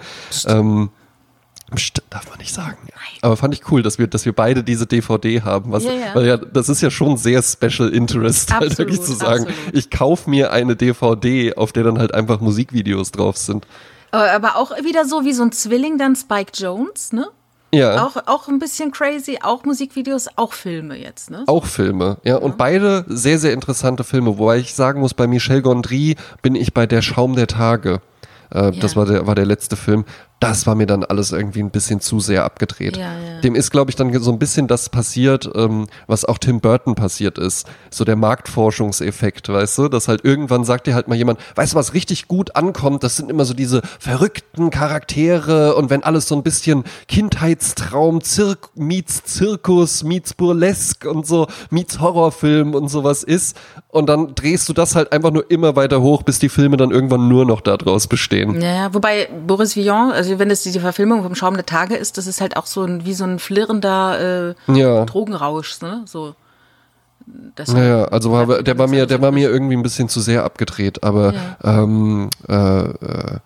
Ähm, Psst, darf man nicht sagen. Nein. Aber fand ich cool, dass wir, dass wir beide diese DVD haben. Was, ja, ja. Weil ja, das ist ja schon sehr Special Interest, <laughs> absolut, halt wirklich zu sagen. Absolut. Ich kaufe mir eine DVD, auf der dann halt einfach Musikvideos drauf sind. Aber auch wieder so wie so ein Zwilling, dann Spike Jones, ne? Ja. Auch, auch ein bisschen crazy, auch Musikvideos, auch Filme jetzt, ne? Auch Filme, ja. ja. Und beide sehr, sehr interessante Filme. Wobei ich sagen muss, bei Michel Gondry bin ich bei Der Schaum der Tage. Äh, ja. Das war der, war der letzte Film das war mir dann alles irgendwie ein bisschen zu sehr abgedreht. Ja, ja. Dem ist, glaube ich, dann so ein bisschen das passiert, ähm, was auch Tim Burton passiert ist. So der Marktforschungseffekt, weißt du? Dass halt irgendwann sagt dir halt mal jemand, weißt du, was richtig gut ankommt? Das sind immer so diese verrückten Charaktere und wenn alles so ein bisschen Kindheitstraum, Zirk meets Zirkus, meets Burlesque und so, meets Horrorfilm und sowas ist. Und dann drehst du das halt einfach nur immer weiter hoch, bis die Filme dann irgendwann nur noch daraus bestehen. Ja, wobei Boris Vian, also also wenn es die Verfilmung vom Schaum der Tage ist, das ist halt auch so ein, wie so ein flirrender äh, ja. Drogenrausch, ne? So. Naja, also war, der war mir, der war mir irgendwie ein bisschen zu sehr abgedreht, aber ja. ähm, äh, äh,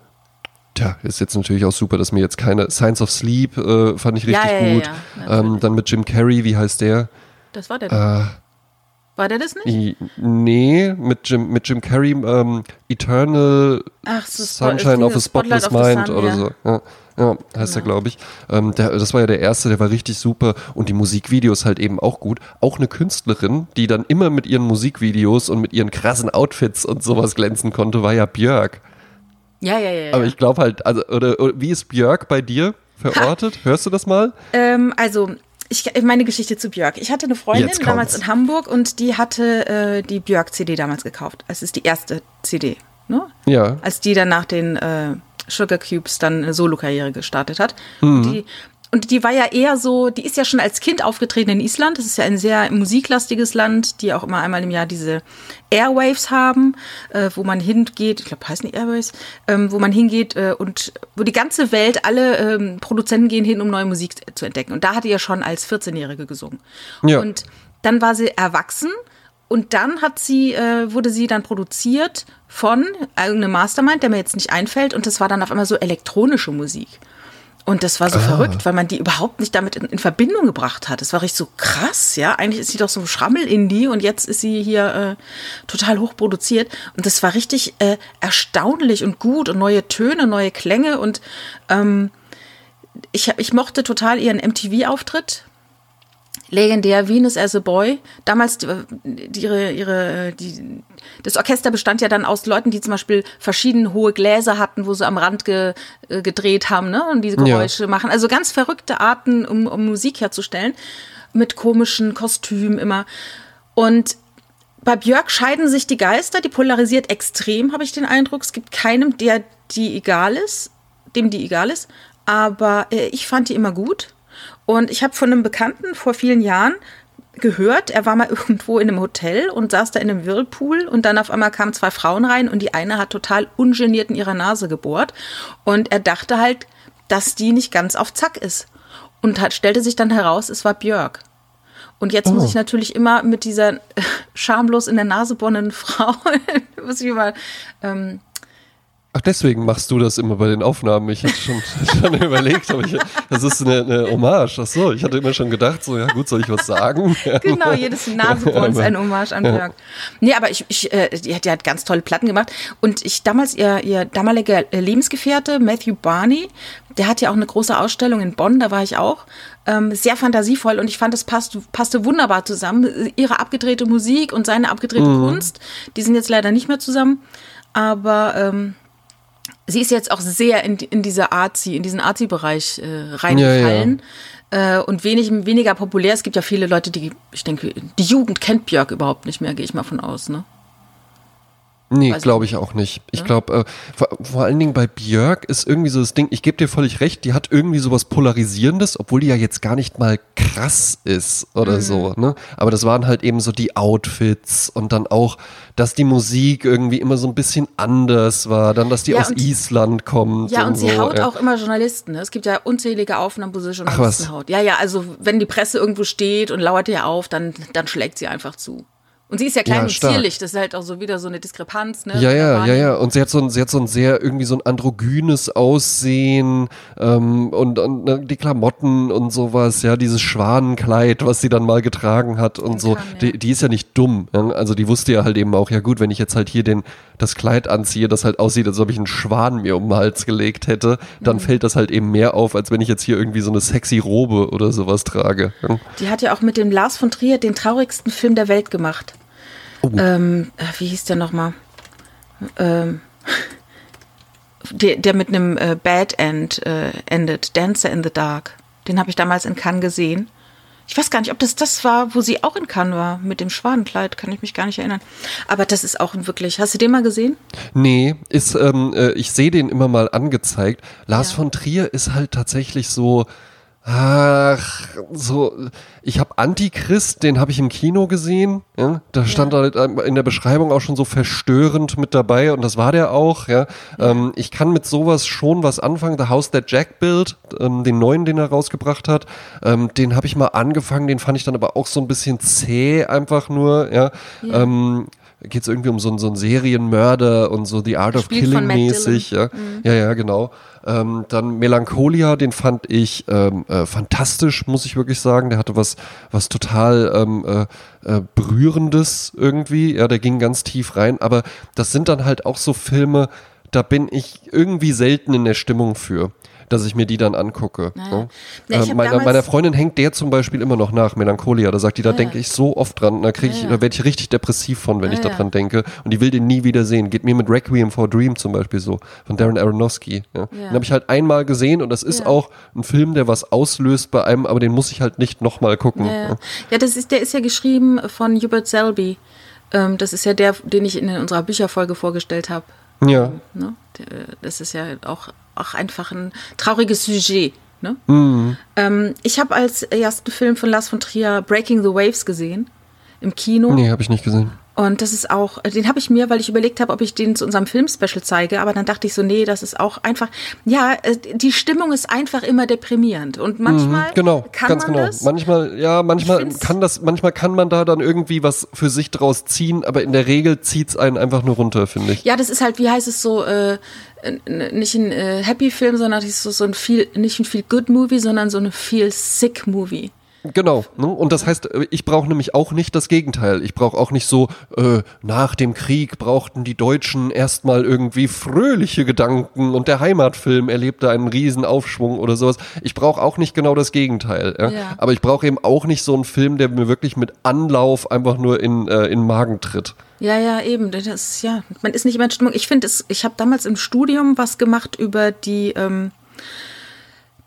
Tja, ist jetzt natürlich auch super, dass mir jetzt keine Science of Sleep äh, fand ich richtig ja, gut. Ähm, dann mit Jim Carrey, wie heißt der? Das war der. Äh, war der das nicht? Nee, mit Jim, mit Jim Carrey, ähm, Eternal Ach, so Sunshine of a Spotless Spotlight Mind Sun, oder ja. so. Ja, ja heißt genau. er, glaube ich. Ähm, der, das war ja der erste, der war richtig super. Und die Musikvideos halt eben auch gut. Auch eine Künstlerin, die dann immer mit ihren Musikvideos und mit ihren krassen Outfits und sowas glänzen konnte, war ja Björk. Ja, ja, ja. Aber ich glaube halt, also, oder, oder, wie ist Björk bei dir verortet? Ha. Hörst du das mal? Ähm, also ich, meine Geschichte zu Björk. Ich hatte eine Freundin damals in Hamburg und die hatte äh, die Björk-CD damals gekauft. Es ist die erste CD, ne? Ja. Als die dann nach den äh, Sugar Cubes dann eine Solo-Karriere gestartet hat. Mhm. Die und die war ja eher so, die ist ja schon als Kind aufgetreten in Island. Das ist ja ein sehr musiklastiges Land, die auch immer einmal im Jahr diese Airwaves haben, äh, wo man hingeht, ich glaube, heißen die Airwaves, ähm, wo man hingeht äh, und wo die ganze Welt, alle ähm, Produzenten gehen hin, um neue Musik zu entdecken. Und da hat die ja schon als 14-Jährige gesungen. Ja. Und dann war sie erwachsen und dann hat sie, äh, wurde sie dann produziert von irgendeinem Mastermind, der mir jetzt nicht einfällt. Und das war dann auf einmal so elektronische Musik. Und das war so ah. verrückt, weil man die überhaupt nicht damit in, in, Verbindung gebracht hat. Das war richtig so krass, ja. Eigentlich ist sie doch so ein Schrammel-Indie und jetzt ist sie hier äh, total hoch produziert. Und das war richtig äh, erstaunlich und gut und neue Töne, neue Klänge. Und ähm, ich, ich mochte total ihren MTV-Auftritt legendär Venus as a Boy. Damals die, ihre, ihre, die, das Orchester bestand ja dann aus Leuten, die zum Beispiel verschiedene hohe Gläser hatten, wo sie am Rand ge, äh, gedreht haben ne? und diese Geräusche ja. machen. Also ganz verrückte Arten, um, um Musik herzustellen, mit komischen Kostümen immer. Und bei Björk scheiden sich die Geister, die polarisiert extrem, habe ich den Eindruck. Es gibt keinem, der die egal ist, dem die egal ist. Aber äh, ich fand die immer gut. Und ich habe von einem Bekannten vor vielen Jahren gehört, er war mal <laughs> irgendwo in einem Hotel und saß da in einem Whirlpool und dann auf einmal kamen zwei Frauen rein und die eine hat total ungeniert in ihrer Nase gebohrt und er dachte halt, dass die nicht ganz auf Zack ist. Und hat, stellte sich dann heraus, es war Björk. Und jetzt oh. muss ich natürlich immer mit dieser <laughs> schamlos in der Nase bohrenden <laughs> Frau, muss ich mal ähm, Ach, deswegen machst du das immer bei den Aufnahmen. Ich hatte schon, <laughs> schon überlegt, aber ich, das ist eine, eine Hommage. Ach so, ich hatte immer schon gedacht, so, ja gut, soll ich was sagen? <laughs> genau, jedes Nasenbohren ist ein Hommage an Björk. Nee, aber ich, ich äh, die, die, hat ganz tolle Platten gemacht. Und ich damals, ihr, ihr damaliger Lebensgefährte, Matthew Barney, der hat ja auch eine große Ausstellung in Bonn, da war ich auch. Ähm, sehr fantasievoll und ich fand, das passt, passte wunderbar zusammen. Ihre abgedrehte Musik und seine abgedrehte mhm. Kunst, die sind jetzt leider nicht mehr zusammen. Aber ähm, sie ist jetzt auch sehr in, in diese Arzi, in diesen Arzi-Bereich äh, reingefallen. Ja, ja. Äh, und wenig, weniger populär. Es gibt ja viele Leute, die, ich denke, die Jugend kennt Björk überhaupt nicht mehr, gehe ich mal von aus, ne? Nee, glaube ich auch nicht. Ich glaube, äh, vor, vor, allen Dingen bei Björk ist irgendwie so das Ding, ich gebe dir völlig recht, die hat irgendwie sowas Polarisierendes, obwohl die ja jetzt gar nicht mal krass ist oder mhm. so, ne? Aber das waren halt eben so die Outfits und dann auch, dass die Musik irgendwie immer so ein bisschen anders war, dann, dass die ja, aus Island kommt. Ja, und, und sie so, haut ja. auch immer Journalisten, ne? Es gibt ja unzählige Aufnahmen, wo sie Journalisten Ach, haut. Ja, ja, also wenn die Presse irgendwo steht und lauert ihr auf, dann, dann schlägt sie einfach zu. Und sie ist ja klein ja, und zierlich, das ist halt auch so wieder so eine Diskrepanz, ne? Ja, ja, ja, ja. Und sie hat so ein, sie hat so ein sehr, irgendwie so ein androgynes Aussehen ähm, und, und ne, die Klamotten und sowas, ja, dieses Schwanenkleid, was sie dann mal getragen hat und so. Kann, ja. die, die ist ja nicht dumm. Ja? Also die wusste ja halt eben auch, ja gut, wenn ich jetzt halt hier den, das Kleid anziehe, das halt aussieht, als ob ich einen Schwan mir um den Hals gelegt hätte, dann mhm. fällt das halt eben mehr auf, als wenn ich jetzt hier irgendwie so eine sexy Robe oder sowas trage. Die hat ja auch mit dem Lars von Trier den traurigsten Film der Welt gemacht. Oh. Ähm, äh, wie hieß der nochmal? Ähm, der, der mit einem äh, Bad End äh, endet, Dancer in the Dark. Den habe ich damals in Cannes gesehen. Ich weiß gar nicht, ob das das war, wo sie auch in Cannes war, mit dem Schwanenkleid, kann ich mich gar nicht erinnern. Aber das ist auch wirklich. Hast du den mal gesehen? Nee, ist, ähm, äh, ich sehe den immer mal angezeigt. Lars ja. von Trier ist halt tatsächlich so Ach, so, ich habe Antichrist, den habe ich im Kino gesehen. Ja? Da stand ja. halt in der Beschreibung auch schon so verstörend mit dabei und das war der auch. Ja? ja. Ähm, ich kann mit sowas schon was anfangen. The House That Jack Built, ähm, den neuen, den er rausgebracht hat, ähm, den habe ich mal angefangen. Den fand ich dann aber auch so ein bisschen zäh, einfach nur. Ja. Ähm, geht es irgendwie um so, so einen Serienmörder und so The Art of Killing mäßig. Ja. Mhm. ja, ja, genau. Ähm, dann Melancholia, den fand ich ähm, äh, fantastisch, muss ich wirklich sagen. Der hatte was, was total ähm, äh, äh, berührendes irgendwie. Ja, der ging ganz tief rein. Aber das sind dann halt auch so Filme, da bin ich irgendwie selten in der Stimmung für dass ich mir die dann angucke. Naja. Ja, äh, meiner, meiner Freundin hängt der zum Beispiel immer noch nach, Melancholia. Da sagt die, da ja, denke ich so oft dran, da kriege ich, ja, da werde ich richtig depressiv von, wenn ich daran denke. Und die will den nie wieder sehen. Geht mir mit Requiem for Dream zum Beispiel so, von Darren Aronofsky. Ja. Den habe ich halt einmal gesehen und das ist auch ein Film, der was auslöst bei einem, aber den muss ich halt nicht nochmal gucken. Ja, das ist, der ist ja geschrieben von Hubert Selby. Ähm, das ist ja der, den ich in unserer Bücherfolge vorgestellt habe. Ja. Ähm, ne? Das ist ja auch auch einfach ein trauriges Sujet. Ne? Mhm. Ähm, ich habe als ersten Film von Lars von Trier Breaking the Waves gesehen im Kino. Nee, habe ich nicht gesehen. Und das ist auch, den habe ich mir, weil ich überlegt habe, ob ich den zu unserem Filmspecial zeige, aber dann dachte ich so, nee, das ist auch einfach, ja, äh, die Stimmung ist einfach immer deprimierend und manchmal mhm, genau, kann ganz man genau. das. Manchmal, ja, manchmal kann das, manchmal kann man da dann irgendwie was für sich draus ziehen, aber in der Regel zieht es einen einfach nur runter, finde ich. Ja, das ist halt, wie heißt es so, äh, nicht ein äh, Happy Film, sondern so, so ein viel, nicht ein Feel Good Movie, sondern so ein Feel Sick Movie. Genau. Ne? Und das heißt, äh, ich brauche nämlich auch nicht das Gegenteil. Ich brauche auch nicht so, äh, nach dem Krieg brauchten die Deutschen erstmal irgendwie fröhliche Gedanken und der Heimatfilm erlebte einen riesen Aufschwung oder sowas. Ich brauche auch nicht genau das Gegenteil. Ja? Ja. Aber ich brauche eben auch nicht so einen Film, der mir wirklich mit Anlauf einfach nur in, äh, in den Magen tritt. Ja, ja, eben. Das ja, man ist nicht immer in Stimmung. Ich finde, ich habe damals im Studium was gemacht über die ähm,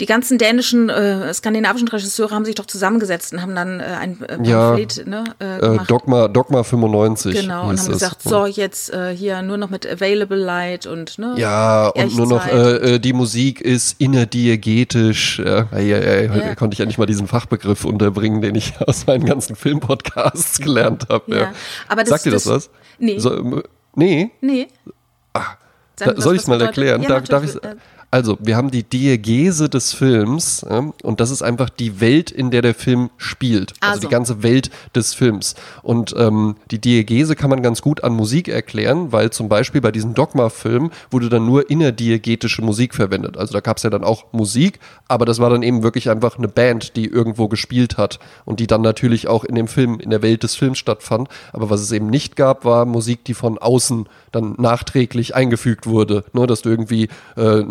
die ganzen dänischen, äh, skandinavischen Regisseure haben sich doch zusammengesetzt und haben dann äh, ein äh, Pamphlet ja, ne, äh, äh, gemacht. Dogma, Dogma 95. Genau, und haben gesagt, so jetzt hier nur noch mit Available Light und ne, Ja, und nur noch die Musik ist innerdiegetisch. Ja, ja, ja, ja. konnte ich ja nicht mal diesen Fachbegriff unterbringen, den ich <laughs> aus meinen ganzen Filmpodcasts gelernt habe. Ja. Aber das, Sagt dir das, das was? Nee. So, nee? Nee. Ach, da, soll ich es mal erklären? Ja, darf, darf ich also, wir haben die Diegese des Films ja, und das ist einfach die Welt, in der der Film spielt. Also, also die ganze Welt des Films. Und ähm, die Diegese kann man ganz gut an Musik erklären, weil zum Beispiel bei diesem Dogma-Film wurde dann nur innerdiegetische Musik verwendet. Also da gab es ja dann auch Musik, aber das war dann eben wirklich einfach eine Band, die irgendwo gespielt hat und die dann natürlich auch in dem Film, in der Welt des Films stattfand. Aber was es eben nicht gab, war Musik, die von außen dann nachträglich eingefügt wurde. Nur, ne, dass du irgendwie äh,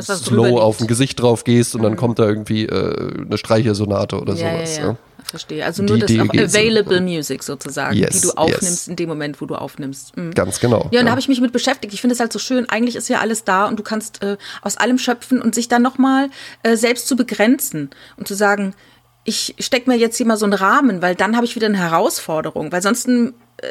Slow auf ein Gesicht drauf gehst und mhm. dann kommt da irgendwie äh, eine Streichersonate oder ja, sowas. Ja, ja. Verstehe. Also nur die, das die Available Music sozusagen, yes, die du aufnimmst yes. in dem Moment, wo du aufnimmst. Mhm. Ganz genau. Ja, und da habe ich mich mit beschäftigt. Ich finde es halt so schön. Eigentlich ist ja alles da und du kannst äh, aus allem schöpfen und sich dann nochmal äh, selbst zu begrenzen und zu sagen, ich stecke mir jetzt hier mal so einen Rahmen, weil dann habe ich wieder eine Herausforderung, weil sonst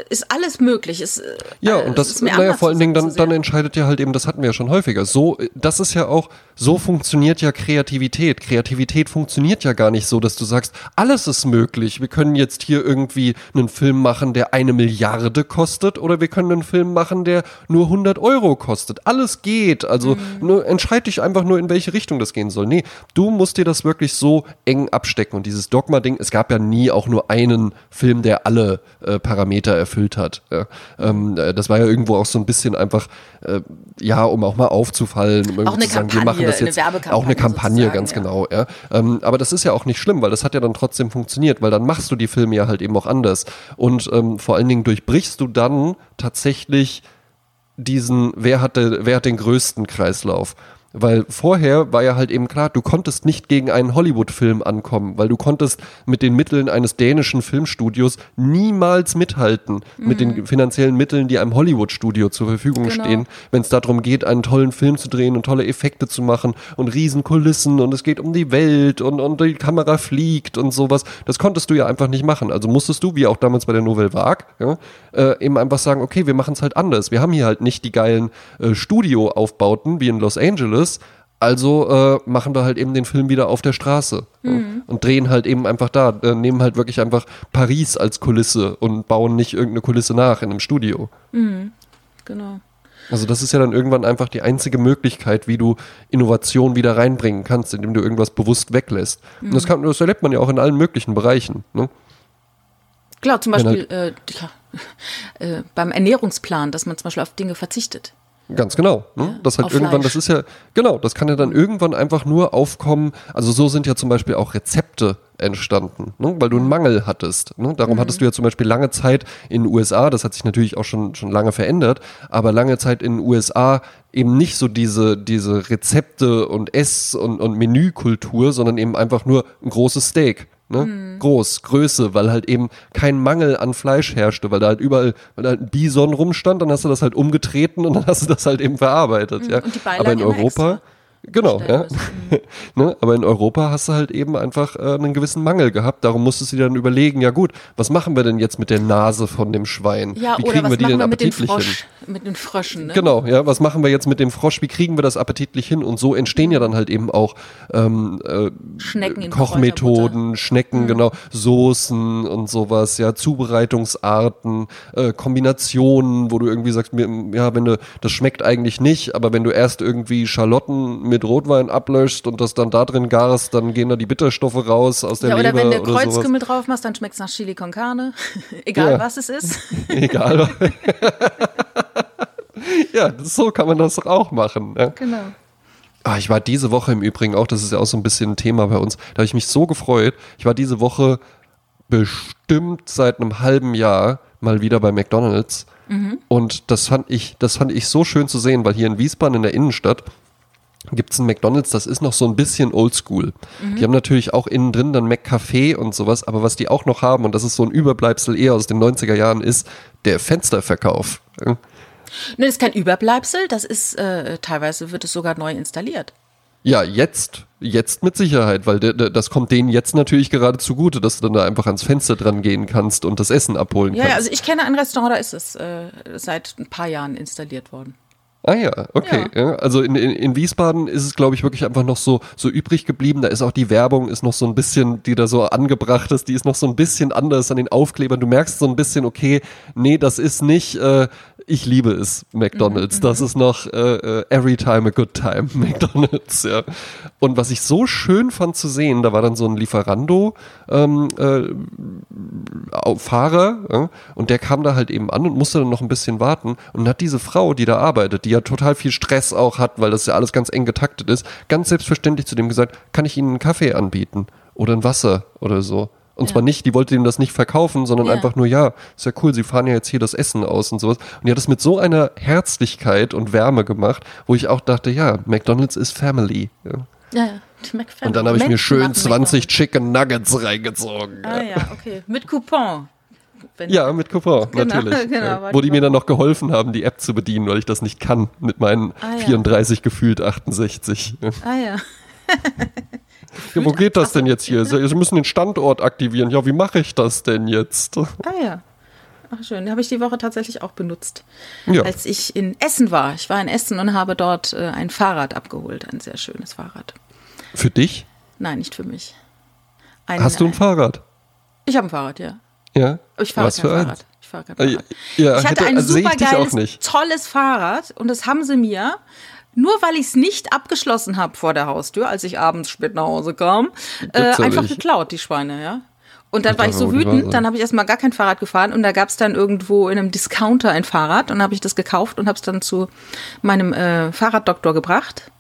ist alles möglich. Ist, ja, äh, und das, naja, vor allen Dingen, dann, dann entscheidet ja halt eben, das hatten wir ja schon häufiger. So, das ist ja auch, so funktioniert ja Kreativität. Kreativität funktioniert ja gar nicht so, dass du sagst, alles ist möglich. Wir können jetzt hier irgendwie einen Film machen, der eine Milliarde kostet oder wir können einen Film machen, der nur 100 Euro kostet. Alles geht. Also mhm. nur, entscheid dich einfach nur, in welche Richtung das gehen soll. Nee, du musst dir das wirklich so eng abstecken. Und dieses Dogma-Ding, es gab ja nie auch nur einen Film, der alle äh, Parameter erfüllt hat. Ja. Ähm, äh, das war ja irgendwo auch so ein bisschen einfach, äh, ja, um auch mal aufzufallen, um auch eine zu sagen, wir machen das jetzt auch eine Kampagne, ganz ja. genau. Ja. Ähm, aber das ist ja auch nicht schlimm, weil das hat ja dann trotzdem funktioniert, weil dann machst du die Filme ja halt eben auch anders. Und ähm, vor allen Dingen durchbrichst du dann tatsächlich diesen, wer hat, der, wer hat den größten Kreislauf? Weil vorher war ja halt eben klar, du konntest nicht gegen einen Hollywood-Film ankommen, weil du konntest mit den Mitteln eines dänischen Filmstudios niemals mithalten mhm. mit den mhm. finanziellen Mitteln, die einem Hollywood-Studio zur Verfügung genau. stehen, wenn es darum geht, einen tollen Film zu drehen und tolle Effekte zu machen und Riesenkulissen und es geht um die Welt und, und die Kamera fliegt und sowas. Das konntest du ja einfach nicht machen. Also musstest du, wie auch damals bei der Nouvelle Vague, ja, äh, eben einfach sagen, okay, wir machen es halt anders. Wir haben hier halt nicht die geilen äh, Studioaufbauten wie in Los Angeles, ist. Also äh, machen wir halt eben den Film wieder auf der Straße mhm. und drehen halt eben einfach da, äh, nehmen halt wirklich einfach Paris als Kulisse und bauen nicht irgendeine Kulisse nach in einem Studio. Mhm. Genau. Also das ist ja dann irgendwann einfach die einzige Möglichkeit, wie du Innovation wieder reinbringen kannst, indem du irgendwas bewusst weglässt. Mhm. Und das, kann, das erlebt man ja auch in allen möglichen Bereichen. Ne? Klar, zum Beispiel halt äh, ja, <laughs> äh, beim Ernährungsplan, dass man zum Beispiel auf Dinge verzichtet. Ganz genau. Ne? Das halt irgendwann, Fleisch. das ist ja, genau, das kann ja dann irgendwann einfach nur aufkommen. Also so sind ja zum Beispiel auch Rezepte entstanden, ne? weil du einen Mangel hattest. Ne? Darum mhm. hattest du ja zum Beispiel lange Zeit in den USA, das hat sich natürlich auch schon, schon lange verändert, aber lange Zeit in den USA eben nicht so diese, diese Rezepte und Ess- und, und Menükultur, sondern eben einfach nur ein großes Steak. Ne? Mhm. Groß, Größe, weil halt eben kein Mangel an Fleisch herrschte, weil da halt überall, weil da halt ein Bison rumstand, dann hast du das halt umgetreten und dann hast du das halt eben verarbeitet. Mhm. Ja. Aber in Europa. Extra. Genau, ja. <laughs> ne? Aber in Europa hast du halt eben einfach äh, einen gewissen Mangel gehabt. Darum musstest du dir dann überlegen, ja gut, was machen wir denn jetzt mit der Nase von dem Schwein? Ja, Wie kriegen wir die denn appetitlich mit Frosch, hin? Mit den Fröschen, ne? Genau, ja, was machen wir jetzt mit dem Frosch? Wie kriegen wir das appetitlich hin? Und so entstehen ja dann halt eben auch ähm, äh, Schnecken Kochmethoden, Schnecken, mhm. genau, Soßen und sowas, ja, Zubereitungsarten, äh, Kombinationen, wo du irgendwie sagst, ja, wenn du, das schmeckt eigentlich nicht, aber wenn du erst irgendwie Schalotten mit Rotwein ablöscht und das dann da drin garst, dann gehen da die Bitterstoffe raus aus der ja, oder Leber. Oder wenn du Kreuzkümmel drauf machst, dann schmeckt es nach Chili con Carne. <laughs> Egal ja. was es ist. <laughs> Egal. <laughs> ja, so kann man das doch auch machen. Ja? Genau. Ah, ich war diese Woche im Übrigen auch, das ist ja auch so ein bisschen ein Thema bei uns, da habe ich mich so gefreut. Ich war diese Woche bestimmt seit einem halben Jahr mal wieder bei McDonalds. Mhm. Und das fand ich, das fand ich so schön zu sehen, weil hier in Wiesbaden in der Innenstadt gibt es ein McDonalds, das ist noch so ein bisschen oldschool. Mhm. Die haben natürlich auch innen drin dann McCafé und sowas, aber was die auch noch haben, und das ist so ein Überbleibsel eher aus den 90er Jahren, ist der Fensterverkauf. Ne, das ist kein Überbleibsel, das ist, äh, teilweise wird es sogar neu installiert. Ja, jetzt, jetzt mit Sicherheit, weil das kommt denen jetzt natürlich gerade zugute, dass du dann da einfach ans Fenster dran gehen kannst und das Essen abholen ja, kannst. Ja, also ich kenne ein Restaurant, da ist es äh, seit ein paar Jahren installiert worden. Ah ja, okay. Ja. Ja, also in, in, in Wiesbaden ist es, glaube ich, wirklich einfach noch so, so übrig geblieben. Da ist auch die Werbung, ist noch so ein bisschen, die da so angebracht ist, die ist noch so ein bisschen anders an den Aufklebern. Du merkst so ein bisschen, okay, nee, das ist nicht, äh, ich liebe es, McDonalds. Mhm. Das ist noch äh, äh, every time a good time, <laughs> McDonalds, ja. Und was ich so schön fand zu sehen, da war dann so ein Lieferando ähm, äh, Fahrer ja, und der kam da halt eben an und musste dann noch ein bisschen warten und hat diese Frau, die da arbeitet, die ja total viel Stress auch hat, weil das ja alles ganz eng getaktet ist, ganz selbstverständlich zu dem gesagt, kann ich Ihnen einen Kaffee anbieten oder ein Wasser oder so. Und ja. zwar nicht, die wollte ihm das nicht verkaufen, sondern ja. einfach nur, ja, ist ja cool, sie fahren ja jetzt hier das Essen aus und sowas. Und die hat das mit so einer Herzlichkeit und Wärme gemacht, wo ich auch dachte, ja, McDonalds ist Family. Ja, ja. ja. Und dann habe ich mir schön 20 Chicken Nuggets reingezogen. Ah ja, okay. Mit Coupon. ja, mit Coupon, <laughs> genau, natürlich. Genau. Wo die mir dann noch geholfen haben, die App zu bedienen, weil ich das nicht kann mit meinen ah, ja. 34 gefühlt 68. Ah ja. <laughs> ja wo geht das denn jetzt hier? Sie müssen den Standort aktivieren. Ja, wie mache ich das denn jetzt? Ah ja. ach schön. Habe ich die Woche tatsächlich auch benutzt. Ja. Als ich in Essen war. Ich war in Essen und habe dort äh, ein Fahrrad abgeholt. Ein sehr schönes Fahrrad. Für dich? Nein, nicht für mich. Ein, Hast du ein Fahrrad? Ich habe ein Fahrrad, ja. Ja? Ich fahre kein Fahrrad. Eins? Ich fahre kein Fahrrad. Ja, ich hatte hätte, ein also super geiles, tolles Fahrrad und das haben sie mir nur weil ich es nicht abgeschlossen habe vor der Haustür, als ich abends spät nach Hause kam, äh, einfach geklaut, die Schweine, ja. Und dann war ich so wütend, dann habe ich erstmal gar kein Fahrrad gefahren und da gab es dann irgendwo in einem Discounter ein Fahrrad und habe ich das gekauft und habe es dann zu meinem äh, Fahrraddoktor gebracht.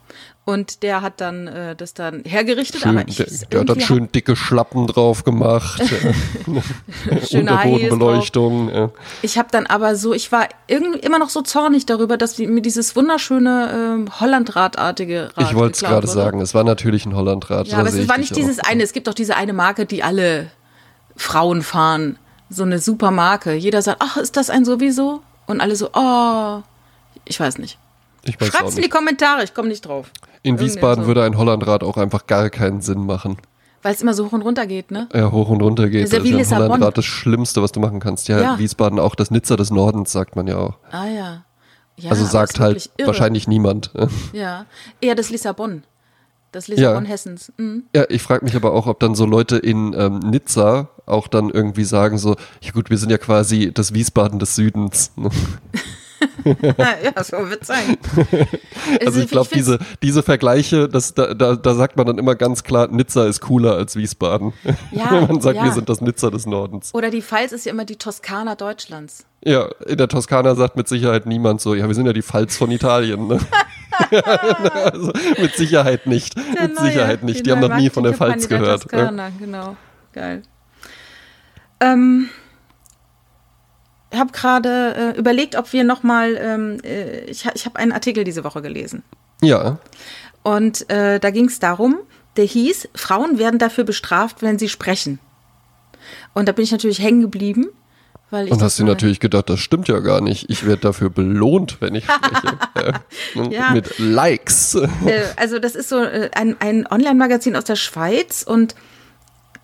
Und der hat dann äh, das dann hergerichtet. Schön, aber ich, der, der hat dann schön dicke Schlappen drauf gemacht. <laughs> Schöne <laughs> Unterbodenbeleuchtung. Ja. Ich habe dann aber so, ich war irgendwie immer noch so zornig darüber, dass mir dieses wunderschöne äh, Hollandradartige Rad Ich wollte es gerade sagen, es war natürlich ein Hollandrad. Ja, aber es war nicht dieses auch. eine, es gibt doch diese eine Marke, die alle Frauen fahren. So eine super Marke. Jeder sagt, ach, ist das ein sowieso? Und alle so, oh, ich weiß nicht. Schreibt es in die Kommentare, ich komme nicht drauf. In Wiesbaden würde ein Hollandrad auch einfach gar keinen Sinn machen. Weil es immer so hoch und runter geht, ne? Ja, hoch und runter geht. Das ist ja, wie das ist Hollandrad das Schlimmste, was du machen kannst. Ja, ja, Wiesbaden auch das Nizza des Nordens, sagt man ja auch. Ah ja. ja also sagt halt irre. wahrscheinlich niemand. <laughs> Ja, eher das Lissabon. Das Lissabon ja. Hessens. Mhm. Ja, ich frage mich aber auch, ob dann so Leute in ähm, Nizza auch dann irgendwie sagen so, ja gut, wir sind ja quasi das Wiesbaden des Südens. <laughs> <laughs> ja, so wird sein. <laughs> Also ich glaube, diese, diese Vergleiche, das, da, da, da sagt man dann immer ganz klar, Nizza ist cooler als Wiesbaden. Ja, <laughs> Wenn man sagt, ja. wir sind das Nizza des Nordens. Oder die Pfalz ist ja immer die Toskana Deutschlands. Ja, in der Toskana sagt mit Sicherheit niemand so, ja, wir sind ja die Pfalz von Italien. Ne? also, mit Sicherheit nicht. Der mit neue, Sicherheit nicht. Die haben noch nie von der Pfalz gehört. Der Toskana, ne? genau. Geil. Ähm, habe gerade äh, überlegt, ob wir noch mal. Ähm, äh, ich ich habe einen Artikel diese Woche gelesen. Ja. Und äh, da ging es darum, der hieß: Frauen werden dafür bestraft, wenn sie sprechen. Und da bin ich natürlich hängen geblieben. Weil ich und hast du natürlich gedacht, das stimmt ja gar nicht. Ich werde dafür belohnt, wenn ich spreche. <laughs> ja. Mit Likes. Äh, also das ist so äh, ein, ein Online-Magazin aus der Schweiz und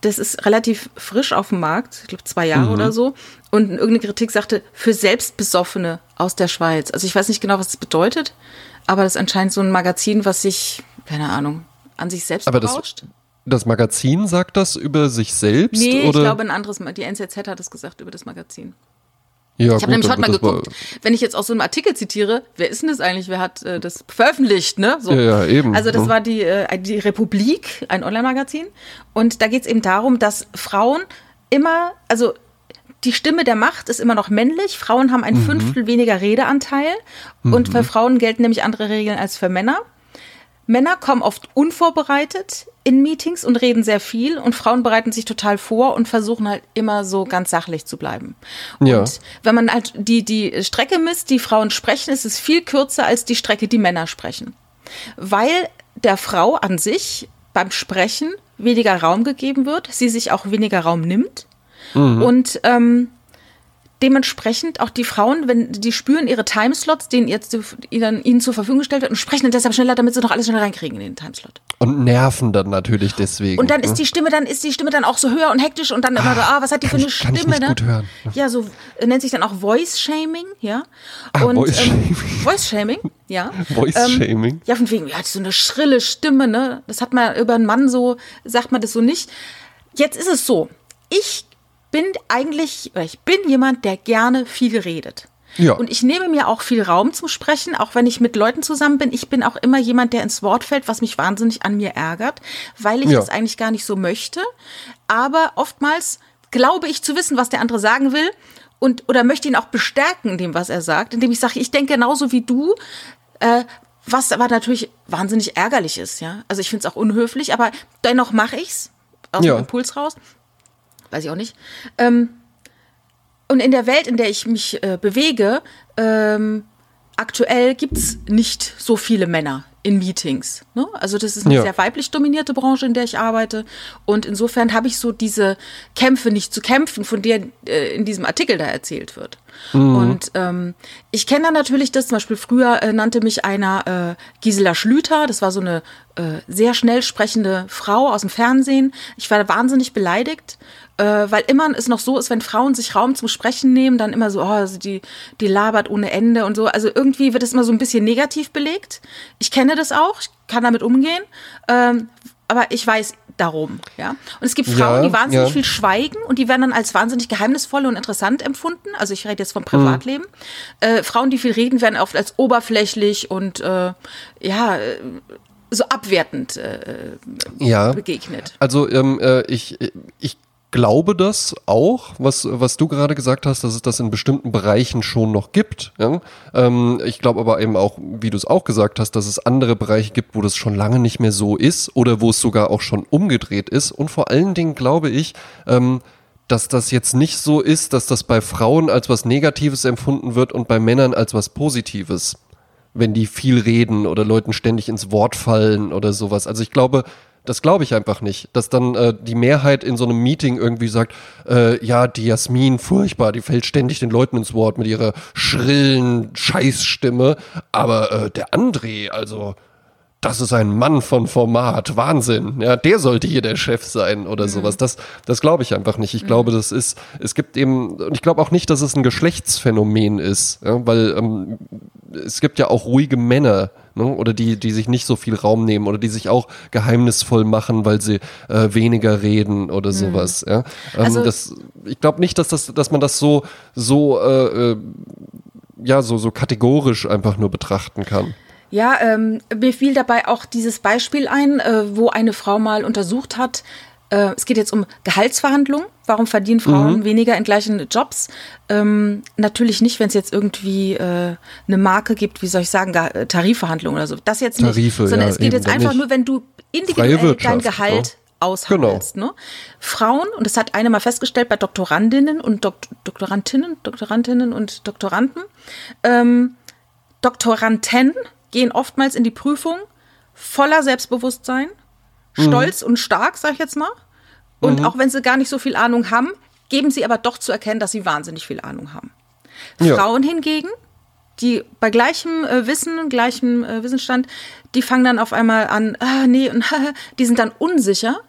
das ist relativ frisch auf dem Markt, ich glaube zwei Jahre mhm. oder so. Und irgendeine Kritik sagte, für Selbstbesoffene aus der Schweiz. Also ich weiß nicht genau, was das bedeutet, aber das ist anscheinend so ein Magazin, was sich, keine Ahnung, an sich selbst aber berauscht. Das, das Magazin sagt das über sich selbst? Nee, oder? ich glaube ein anderes, die NZZ hat es gesagt über das Magazin. Ja, ich habe nämlich heute mal geguckt, wenn ich jetzt aus so einem Artikel zitiere, wer ist denn das eigentlich? Wer hat äh, das veröffentlicht? Ne? So. Ja, ja, eben. Also das war die, äh, die Republik, ein Online-Magazin. Und da geht es eben darum, dass Frauen immer, also die Stimme der Macht ist immer noch männlich. Frauen haben ein mhm. Fünftel weniger Redeanteil. Mhm. Und für Frauen gelten nämlich andere Regeln als für Männer. Männer kommen oft unvorbereitet in Meetings und reden sehr viel und Frauen bereiten sich total vor und versuchen halt immer so ganz sachlich zu bleiben. Ja. Und wenn man halt die, die Strecke misst, die Frauen sprechen, ist es viel kürzer als die Strecke, die Männer sprechen. Weil der Frau an sich beim Sprechen weniger Raum gegeben wird, sie sich auch weniger Raum nimmt. Mhm. Und ähm, dementsprechend auch die Frauen, wenn die spüren ihre Timeslots, den jetzt ihnen, ihnen zur Verfügung gestellt wird und sprechen dann deshalb schneller, damit sie noch alles schnell reinkriegen in den Timeslot. Und nerven dann natürlich deswegen. Und dann ist ne? die Stimme, dann ist die Stimme dann auch so höher und hektisch und dann immer so, ah, was hat die für eine ich, Stimme? Kann ich ne? gut hören. Ja, so nennt sich dann auch Voice Shaming, ja. Ah, und, Voice ähm, Shaming. <laughs> Voice Shaming, ja. Voice ähm, Shaming. Ja, von wegen, ja, so eine schrille Stimme, ne? Das hat man über einen Mann so, sagt man das so nicht. Jetzt ist es so. Ich bin eigentlich, ich bin jemand, der gerne viel redet. Ja. Und ich nehme mir auch viel Raum zum Sprechen, auch wenn ich mit Leuten zusammen bin. Ich bin auch immer jemand, der ins Wort fällt, was mich wahnsinnig an mir ärgert, weil ich ja. das eigentlich gar nicht so möchte. Aber oftmals glaube ich zu wissen, was der andere sagen will und oder möchte ihn auch bestärken in dem, was er sagt, indem ich sage, ich denke genauso wie du. Äh, was aber natürlich wahnsinnig ärgerlich ist, ja. Also ich finde es auch unhöflich, aber dennoch mache ich's aus ja. dem Impuls raus weiß ich auch nicht. Ähm, und in der Welt, in der ich mich äh, bewege, ähm, aktuell gibt es nicht so viele Männer, in Meetings. Ne? Also das ist eine ja. sehr weiblich dominierte Branche, in der ich arbeite. Und insofern habe ich so diese Kämpfe nicht zu kämpfen, von der äh, in diesem Artikel da erzählt wird. Mhm. Und ähm, ich kenne dann natürlich das, zum Beispiel früher äh, nannte mich einer äh, Gisela Schlüter, das war so eine äh, sehr schnell sprechende Frau aus dem Fernsehen. Ich war wahnsinnig beleidigt, äh, weil immer es noch so ist, wenn Frauen sich Raum zum Sprechen nehmen, dann immer so, oh, also die, die labert ohne Ende und so. Also irgendwie wird es immer so ein bisschen negativ belegt. Ich kenne das auch, ich kann damit umgehen. Ähm, aber ich weiß darum, ja. Und es gibt Frauen, ja, die wahnsinnig ja. viel schweigen und die werden dann als wahnsinnig geheimnisvoll und interessant empfunden. Also ich rede jetzt vom Privatleben. Mhm. Äh, Frauen, die viel reden, werden oft als oberflächlich und äh, ja so abwertend äh, ja. begegnet. Also ähm, äh, ich ich glaube das auch, was, was du gerade gesagt hast, dass es das in bestimmten Bereichen schon noch gibt. Ja? Ähm, ich glaube aber eben auch, wie du es auch gesagt hast, dass es andere Bereiche gibt, wo das schon lange nicht mehr so ist oder wo es sogar auch schon umgedreht ist. Und vor allen Dingen glaube ich, ähm, dass das jetzt nicht so ist, dass das bei Frauen als was Negatives empfunden wird und bei Männern als was Positives wenn die viel reden oder Leuten ständig ins Wort fallen oder sowas. Also ich glaube, das glaube ich einfach nicht, dass dann äh, die Mehrheit in so einem Meeting irgendwie sagt, äh, ja, die Jasmin, furchtbar, die fällt ständig den Leuten ins Wort mit ihrer schrillen Scheißstimme, aber äh, der André, also das ist ein Mann von Format, Wahnsinn. Ja, der sollte hier der Chef sein oder mhm. sowas. Das, das glaube ich einfach nicht. Ich mhm. glaube, das ist, es gibt eben, und ich glaube auch nicht, dass es ein Geschlechtsphänomen ist, ja, weil ähm, es gibt ja auch ruhige Männer, ne, oder die, die sich nicht so viel Raum nehmen oder die sich auch geheimnisvoll machen, weil sie äh, weniger reden oder mhm. sowas. Ja. Ähm, also, das, ich glaube nicht, dass das, dass man das so, so, äh, äh, ja, so, so kategorisch einfach nur betrachten kann. Ja, ähm, mir fiel dabei auch dieses Beispiel ein, äh, wo eine Frau mal untersucht hat, äh, es geht jetzt um Gehaltsverhandlungen. Warum verdienen Frauen mhm. weniger in gleichen Jobs? Ähm, natürlich nicht, wenn es jetzt irgendwie äh, eine Marke gibt, wie soll ich sagen, äh, Tarifverhandlungen oder so. Das jetzt nicht. Tarife, sondern ja, es geht jetzt einfach nur, wenn du individuell dein Gehalt ja. aushandelst. Genau. Ne? Frauen, und das hat eine mal festgestellt bei Doktorandinnen und Dok Doktorantinnen, Doktorantinnen und Doktoranden, ähm, Doktoranden gehen oftmals in die Prüfung voller Selbstbewusstsein, mhm. stolz und stark, sag ich jetzt mal. Und mhm. auch wenn sie gar nicht so viel Ahnung haben, geben sie aber doch zu erkennen, dass sie wahnsinnig viel Ahnung haben. Ja. Frauen hingegen, die bei gleichem äh, Wissen, gleichem äh, Wissensstand, die fangen dann auf einmal an, ah, nee, und <laughs> die sind dann unsicher.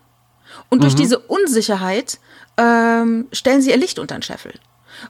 Und mhm. durch diese Unsicherheit ähm, stellen sie ihr Licht unter den Scheffel.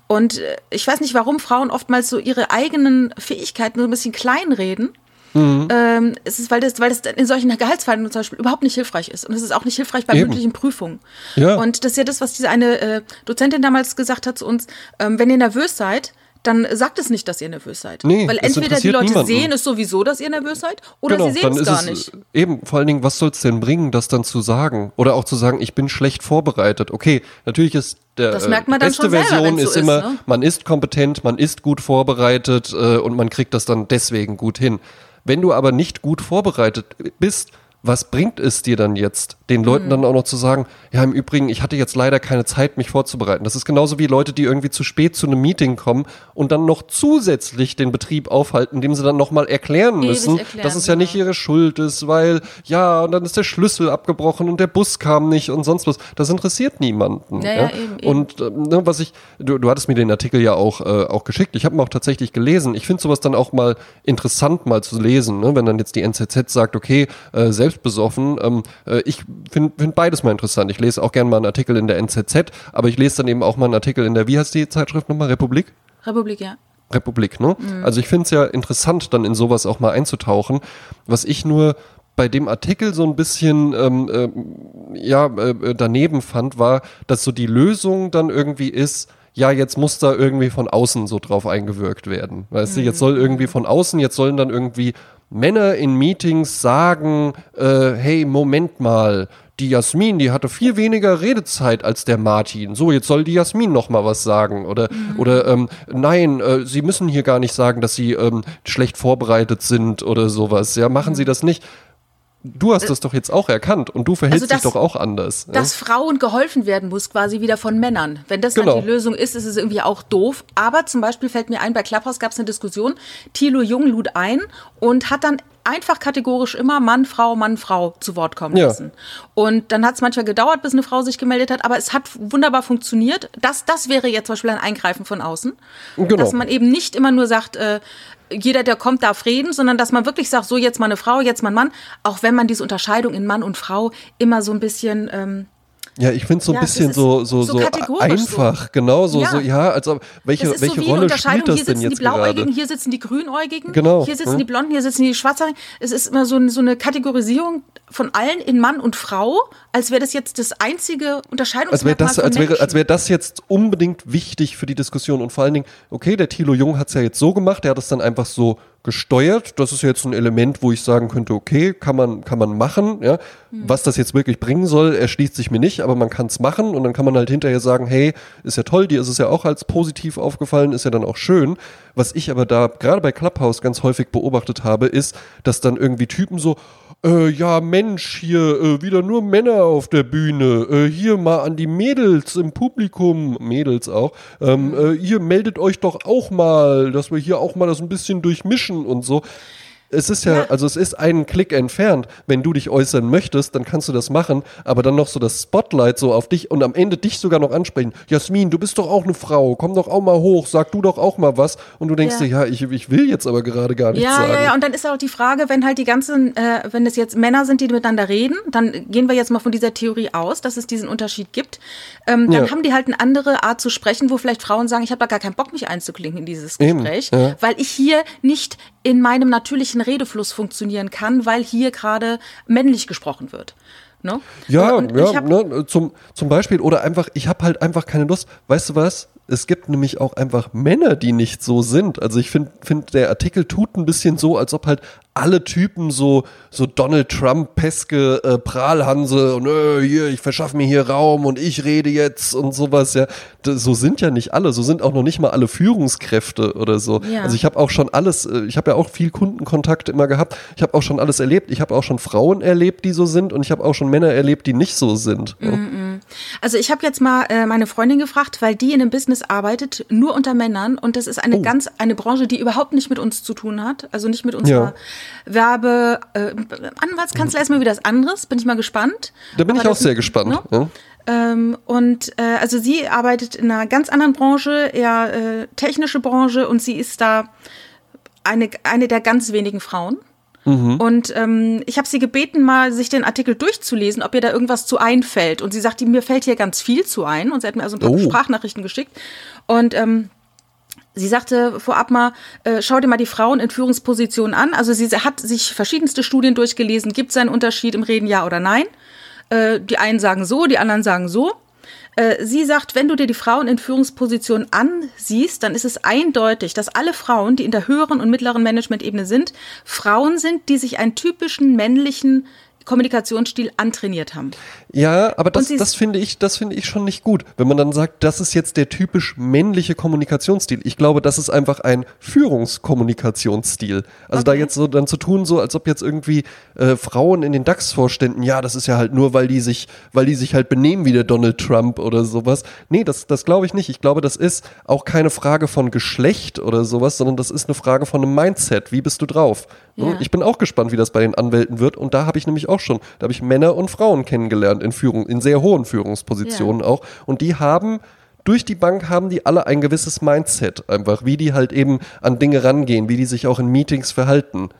Und äh, ich weiß nicht, warum Frauen oftmals so ihre eigenen Fähigkeiten so ein bisschen kleinreden. Mhm. Ähm, es ist, weil das, weil das in solchen Gehaltsverhandlungen zum Beispiel überhaupt nicht hilfreich ist. Und es ist auch nicht hilfreich bei Eben. mündlichen Prüfungen. Ja. Und das ist ja das, was diese eine äh, Dozentin damals gesagt hat zu uns. Ähm, wenn ihr nervös seid, dann sagt es nicht, dass ihr nervös seid. Nee, Weil entweder die Leute niemanden. sehen es sowieso, dass ihr nervös seid, oder genau, sie sehen es gar nicht. Eben, vor allen Dingen, was soll es denn bringen, das dann zu sagen? Oder auch zu sagen, ich bin schlecht vorbereitet. Okay, natürlich ist der das merkt man äh, beste Version selber, ist, so immer, ne? man ist kompetent, man ist gut vorbereitet äh, und man kriegt das dann deswegen gut hin. Wenn du aber nicht gut vorbereitet bist, was bringt es dir dann jetzt, den Leuten mhm. dann auch noch zu sagen, ja, im Übrigen, ich hatte jetzt leider keine Zeit, mich vorzubereiten. Das ist genauso wie Leute, die irgendwie zu spät zu einem Meeting kommen und dann noch zusätzlich den Betrieb aufhalten, indem sie dann nochmal erklären müssen, erklären, dass es ja genau. nicht ihre Schuld ist, weil, ja, und dann ist der Schlüssel abgebrochen und der Bus kam nicht und sonst was. Das interessiert niemanden. Ja, ja. eben, eben. Und äh, was ich, du, du hattest mir den Artikel ja auch, äh, auch geschickt. Ich habe ihn auch tatsächlich gelesen. Ich finde sowas dann auch mal interessant mal zu lesen, ne? wenn dann jetzt die NZZ sagt, okay, äh, selbst besoffen. Ähm, äh, ich finde find beides mal interessant. Ich lese auch gerne mal einen Artikel in der NZZ, aber ich lese dann eben auch mal einen Artikel in der, wie heißt die Zeitschrift nochmal? Republik? Republik, ja. Republik, ne? Mhm. Also ich finde es ja interessant, dann in sowas auch mal einzutauchen. Was ich nur bei dem Artikel so ein bisschen ähm, äh, ja äh, daneben fand, war, dass so die Lösung dann irgendwie ist, ja, jetzt muss da irgendwie von außen so drauf eingewirkt werden. Weißt mhm. du, jetzt soll irgendwie von außen, jetzt sollen dann irgendwie Männer in Meetings sagen, äh, hey, Moment mal, die Jasmin, die hatte viel weniger Redezeit als der Martin. So, jetzt soll die Jasmin noch mal was sagen. Oder, mhm. oder ähm, nein, äh, sie müssen hier gar nicht sagen, dass sie ähm, schlecht vorbereitet sind oder sowas. Ja, machen sie das nicht. Du hast das doch jetzt auch erkannt und du verhältst also das, dich doch auch anders. Dass ja? Frauen geholfen werden muss, quasi wieder von Männern. Wenn das genau. dann die Lösung ist, ist es irgendwie auch doof. Aber zum Beispiel fällt mir ein, bei Clubhouse gab es eine Diskussion, Thilo Jung lud ein und hat dann einfach kategorisch immer Mann, Frau, Mann, Frau zu Wort kommen ja. lassen. Und dann hat es manchmal gedauert, bis eine Frau sich gemeldet hat, aber es hat wunderbar funktioniert. Das, das wäre jetzt zum Beispiel ein Eingreifen von außen. Genau. Dass man eben nicht immer nur sagt, äh, jeder, der kommt, darf reden, sondern dass man wirklich sagt, so jetzt mal eine Frau, jetzt mal ein Mann, auch wenn man diese Unterscheidung in Mann und Frau immer so ein bisschen ähm, ja, ich finde es so ein ja, bisschen so, so, so, einfach, so. genau, so, ja. so, ja, als ob, welche, welche so Rolle spielt das denn jetzt gerade? Hier sitzen die Grünäugigen, genau, hier sitzen ja. die Blonden, hier sitzen die Schwarzhaarigen. Es ist immer so, so eine Kategorisierung von allen in Mann und Frau, als wäre das jetzt das einzige Unterscheidungsmerkmal als wäre das, als wäre, als wäre das jetzt unbedingt wichtig für die Diskussion und vor allen Dingen, okay, der Thilo Jung hat es ja jetzt so gemacht, der hat es dann einfach so gesteuert. Das ist jetzt ein Element, wo ich sagen könnte, okay, kann man, kann man machen. Ja. Mhm. Was das jetzt wirklich bringen soll, erschließt sich mir nicht, aber man kann es machen und dann kann man halt hinterher sagen, hey, ist ja toll, dir ist es ja auch als positiv aufgefallen, ist ja dann auch schön. Was ich aber da gerade bei Clubhouse ganz häufig beobachtet habe, ist, dass dann irgendwie Typen so, äh, ja Mensch, hier äh, wieder nur Männer auf der Bühne, äh, hier mal an die Mädels im Publikum, Mädels auch, ähm, äh, ihr meldet euch doch auch mal, dass wir hier auch mal das ein bisschen durchmischen und so es ist ja, ja, also es ist einen Klick entfernt. Wenn du dich äußern möchtest, dann kannst du das machen, aber dann noch so das Spotlight so auf dich und am Ende dich sogar noch ansprechen. Jasmin, du bist doch auch eine Frau, komm doch auch mal hoch, sag du doch auch mal was. Und du denkst ja. dir, ja, ich, ich will jetzt aber gerade gar nichts ja, sagen. Ja, ja, und dann ist auch die Frage, wenn halt die ganzen, äh, wenn es jetzt Männer sind, die miteinander reden, dann gehen wir jetzt mal von dieser Theorie aus, dass es diesen Unterschied gibt. Ähm, dann ja. haben die halt eine andere Art zu sprechen, wo vielleicht Frauen sagen, ich habe da gar keinen Bock, mich einzuklinken in dieses Gespräch, weil ich hier nicht in meinem natürlichen Redefluss funktionieren kann, weil hier gerade männlich gesprochen wird. Ne? Ja, ja ne, zum, zum Beispiel, oder einfach, ich habe halt einfach keine Lust. Weißt du was? Es gibt nämlich auch einfach Männer, die nicht so sind. Also ich finde, find, der Artikel tut ein bisschen so, als ob halt alle Typen so, so Donald Trump-peske äh, Prahlhanse und äh, hier, ich verschaffe mir hier Raum und ich rede jetzt und sowas, ja. Das, so sind ja nicht alle, so sind auch noch nicht mal alle Führungskräfte oder so. Ja. Also ich habe auch schon alles, äh, ich habe ja auch viel Kundenkontakt immer gehabt, ich habe auch schon alles erlebt, ich habe auch schon Frauen erlebt, die so sind und ich habe auch schon Männer erlebt, die nicht so sind. Mm Also ich habe jetzt mal äh, meine Freundin gefragt, weil die in einem Business arbeitet, nur unter Männern und das ist eine oh. ganz, eine Branche, die überhaupt nicht mit uns zu tun hat, also nicht mit unserer ja Werbe, äh, Anwaltskanzlei ist mal wieder was anderes, bin ich mal gespannt. Da bin Aber ich auch sehr gespannt. Ne? Ja. Ähm, und äh, also sie arbeitet in einer ganz anderen Branche, eher äh, technische Branche und sie ist da eine, eine der ganz wenigen Frauen. Mhm. Und ähm, ich habe sie gebeten, mal sich den Artikel durchzulesen, ob ihr da irgendwas zu einfällt. Und sie sagt, mir fällt hier ganz viel zu ein. Und sie hat mir also ein paar oh. Sprachnachrichten geschickt. Und ähm, Sie sagte vorab mal, äh, schau dir mal die Frauen in Führungspositionen an. Also sie hat sich verschiedenste Studien durchgelesen. Gibt es einen Unterschied im Reden, ja oder nein? Äh, die einen sagen so, die anderen sagen so. Äh, sie sagt, wenn du dir die Frauen in Führungspositionen ansiehst, dann ist es eindeutig, dass alle Frauen, die in der höheren und mittleren Managementebene sind, Frauen sind, die sich einen typischen männlichen Kommunikationsstil antrainiert haben. Ja, aber das, das finde ich, das finde ich schon nicht gut, wenn man dann sagt, das ist jetzt der typisch männliche Kommunikationsstil. Ich glaube, das ist einfach ein Führungskommunikationsstil. Also okay. da jetzt so dann zu tun, so als ob jetzt irgendwie äh, Frauen in den DAX-Vorständen, ja, das ist ja halt nur, weil die sich, weil die sich halt benehmen wie der Donald Trump oder sowas. Nee, das, das glaube ich nicht. Ich glaube, das ist auch keine Frage von Geschlecht oder sowas, sondern das ist eine Frage von einem Mindset. Wie bist du drauf? Ja. Ich bin auch gespannt, wie das bei den Anwälten wird. Und da habe ich nämlich auch schon, da habe ich Männer und Frauen kennengelernt in Führung, in sehr hohen Führungspositionen ja. auch. Und die haben durch die Bank haben die alle ein gewisses Mindset, einfach, wie die halt eben an Dinge rangehen, wie die sich auch in Meetings verhalten.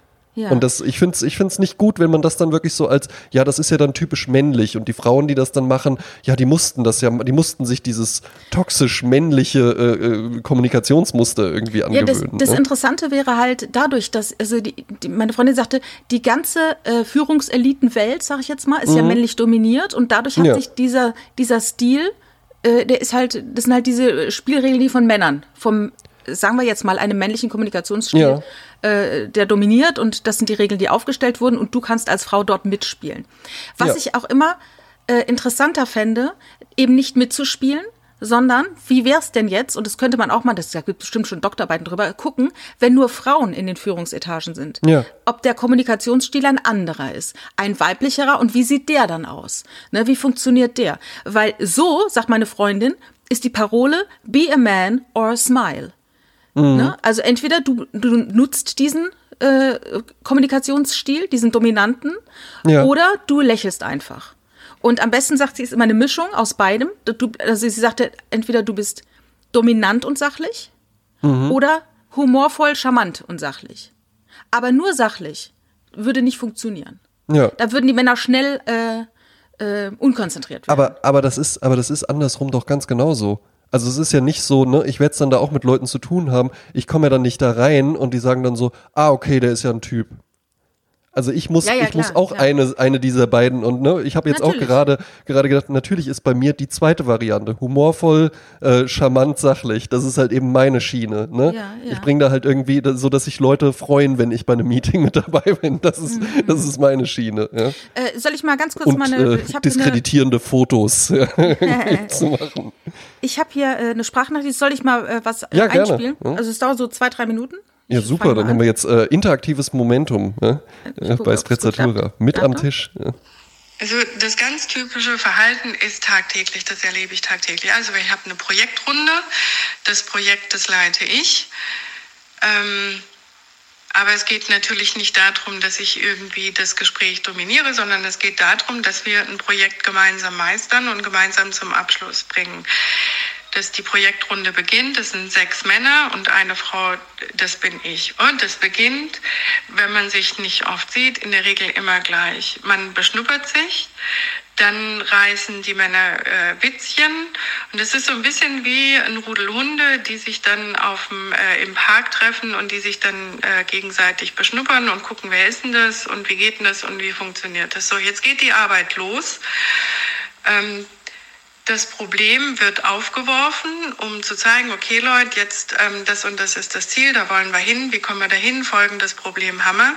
Ja. Und das, ich finde es ich find's nicht gut, wenn man das dann wirklich so als, ja, das ist ja dann typisch männlich und die Frauen, die das dann machen, ja, die mussten das ja, die mussten sich dieses toxisch männliche äh, äh Kommunikationsmuster irgendwie angewöhnen. Ja, das, das ne? Interessante wäre halt dadurch, dass, also die, die, meine Freundin sagte, die ganze äh, Führungselitenwelt, sag ich jetzt mal, ist mhm. ja männlich dominiert und dadurch hat ja. sich dieser, dieser Stil, äh, der ist halt, das sind halt diese Spielregeln, die von Männern, vom sagen wir jetzt mal, einem männlichen Kommunikationsstil, ja. äh, der dominiert und das sind die Regeln, die aufgestellt wurden und du kannst als Frau dort mitspielen. Was ja. ich auch immer äh, interessanter fände, eben nicht mitzuspielen, sondern wie wäre es denn jetzt, und das könnte man auch mal, das gibt bestimmt schon Doktorarbeiten drüber, gucken, wenn nur Frauen in den Führungsetagen sind. Ja. Ob der Kommunikationsstil ein anderer ist, ein weiblicherer und wie sieht der dann aus? Ne, wie funktioniert der? Weil so, sagt meine Freundin, ist die Parole Be a man or a smile. Mhm. Ne? Also entweder du, du nutzt diesen äh, Kommunikationsstil, diesen dominanten, ja. oder du lächelst einfach. Und am besten sagt sie, ist immer eine Mischung aus beidem. Du, also sie sagte, entweder du bist dominant und sachlich mhm. oder humorvoll, charmant und sachlich. Aber nur sachlich würde nicht funktionieren. Ja. Da würden die Männer schnell äh, äh, unkonzentriert werden. Aber, aber, das ist, aber das ist andersrum doch ganz genauso. Also es ist ja nicht so, ne, ich werde es dann da auch mit Leuten zu tun haben. Ich komme ja dann nicht da rein und die sagen dann so, ah, okay, der ist ja ein Typ. Also ich muss, ja, ja, ich klar, muss auch klar. eine, eine dieser beiden und ne, ich habe jetzt natürlich. auch gerade gerade gedacht, natürlich ist bei mir die zweite Variante humorvoll, äh, charmant, sachlich. Das ist halt eben meine Schiene. Ne? Ja. Ich bringe da halt irgendwie so, dass sich Leute freuen, wenn ich bei einem Meeting <laughs> mit dabei bin. Das ist, mhm. das ist meine Schiene. Äh, soll ich mal ganz kurz und, meine äh, diskreditierende eine, Fotos <laughs> <laughs> zu machen? Ich habe hier äh, eine Sprachnachricht. Soll ich mal äh, was ja, einspielen? Also es dauert so zwei drei Minuten. Ja, super, dann haben wir jetzt äh, interaktives Momentum ne? ja, bei Sprezzatura. Mit am Tisch. Ja. Also das ganz typische Verhalten ist tagtäglich, das erlebe ich tagtäglich. Also ich habe eine Projektrunde, das Projekt, das leite ich. Ähm, aber es geht natürlich nicht darum, dass ich irgendwie das Gespräch dominiere, sondern es geht darum, dass wir ein Projekt gemeinsam meistern und gemeinsam zum Abschluss bringen dass die Projektrunde beginnt. Das sind sechs Männer und eine Frau, das bin ich. Und es beginnt, wenn man sich nicht oft sieht, in der Regel immer gleich. Man beschnuppert sich, dann reißen die Männer äh, Witzchen und es ist so ein bisschen wie ein Rudel Hunde, die sich dann auf dem, äh, im Park treffen und die sich dann äh, gegenseitig beschnuppern und gucken, wer ist denn das und wie geht denn das und wie funktioniert das. So, jetzt geht die Arbeit los. Ähm, das Problem wird aufgeworfen, um zu zeigen, okay Leute, jetzt ähm, das und das ist das Ziel, da wollen wir hin, wie kommen wir dahin, folgendes Problem haben wir.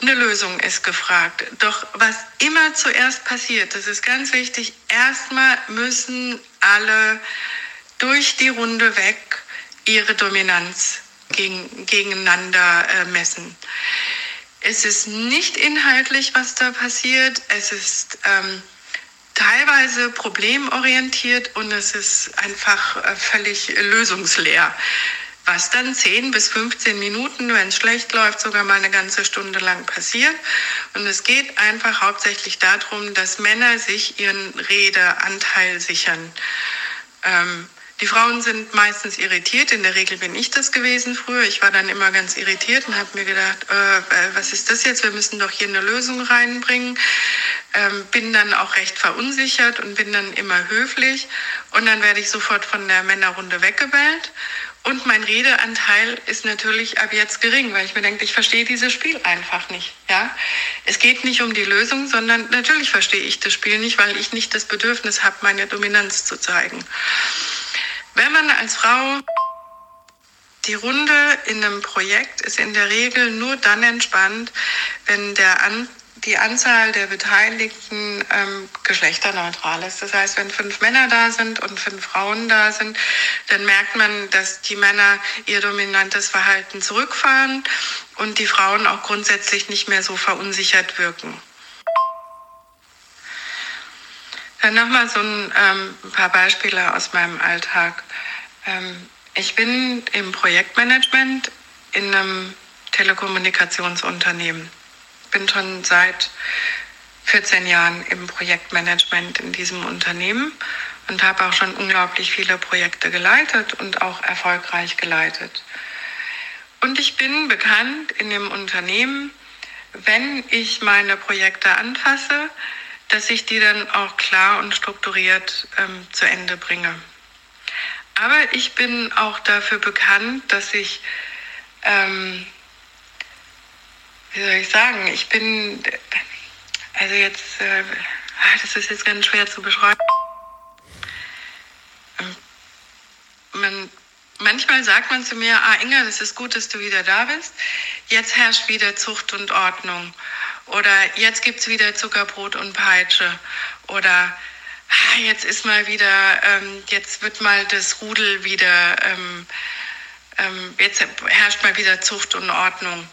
Eine Lösung ist gefragt. Doch was immer zuerst passiert, das ist ganz wichtig, erstmal müssen alle durch die Runde weg ihre Dominanz gegen, gegeneinander äh, messen. Es ist nicht inhaltlich, was da passiert. Es ist ähm, teilweise problemorientiert und es ist einfach äh, völlig lösungsleer. Was dann 10 bis 15 Minuten, wenn es schlecht läuft, sogar mal eine ganze Stunde lang passiert. Und es geht einfach hauptsächlich darum, dass Männer sich ihren Redeanteil sichern. Ähm, die Frauen sind meistens irritiert. In der Regel bin ich das gewesen früher. Ich war dann immer ganz irritiert und habe mir gedacht, äh, äh, was ist das jetzt? Wir müssen doch hier eine Lösung reinbringen. Ähm, bin dann auch recht verunsichert und bin dann immer höflich. Und dann werde ich sofort von der Männerrunde weggebellt. Und mein Redeanteil ist natürlich ab jetzt gering, weil ich mir denke, ich verstehe dieses Spiel einfach nicht. Ja, es geht nicht um die Lösung, sondern natürlich verstehe ich das Spiel nicht, weil ich nicht das Bedürfnis habe, meine Dominanz zu zeigen. Wenn man als Frau die Runde in einem Projekt ist in der Regel nur dann entspannt, wenn der An die Anzahl der Beteiligten ähm, geschlechterneutral ist. Das heißt, wenn fünf Männer da sind und fünf Frauen da sind, dann merkt man, dass die Männer ihr dominantes Verhalten zurückfahren und die Frauen auch grundsätzlich nicht mehr so verunsichert wirken. Dann nochmal so ein ähm, paar Beispiele aus meinem Alltag. Ähm, ich bin im Projektmanagement in einem Telekommunikationsunternehmen. Bin schon seit 14 Jahren im Projektmanagement in diesem Unternehmen und habe auch schon unglaublich viele Projekte geleitet und auch erfolgreich geleitet. Und ich bin bekannt in dem Unternehmen, wenn ich meine Projekte anfasse, dass ich die dann auch klar und strukturiert ähm, zu Ende bringe. Aber ich bin auch dafür bekannt, dass ich, ähm, wie soll ich sagen, ich bin, also jetzt, äh, ah, das ist jetzt ganz schwer zu beschreiben. Ähm, man, manchmal sagt man zu mir, ah Inga, das ist gut, dass du wieder da bist. Jetzt herrscht wieder Zucht und Ordnung. Oder jetzt gibt es wieder Zuckerbrot und Peitsche. Oder ah, jetzt ist mal wieder, ähm, jetzt wird mal das Rudel wieder, ähm, ähm, jetzt herrscht mal wieder Zucht und Ordnung.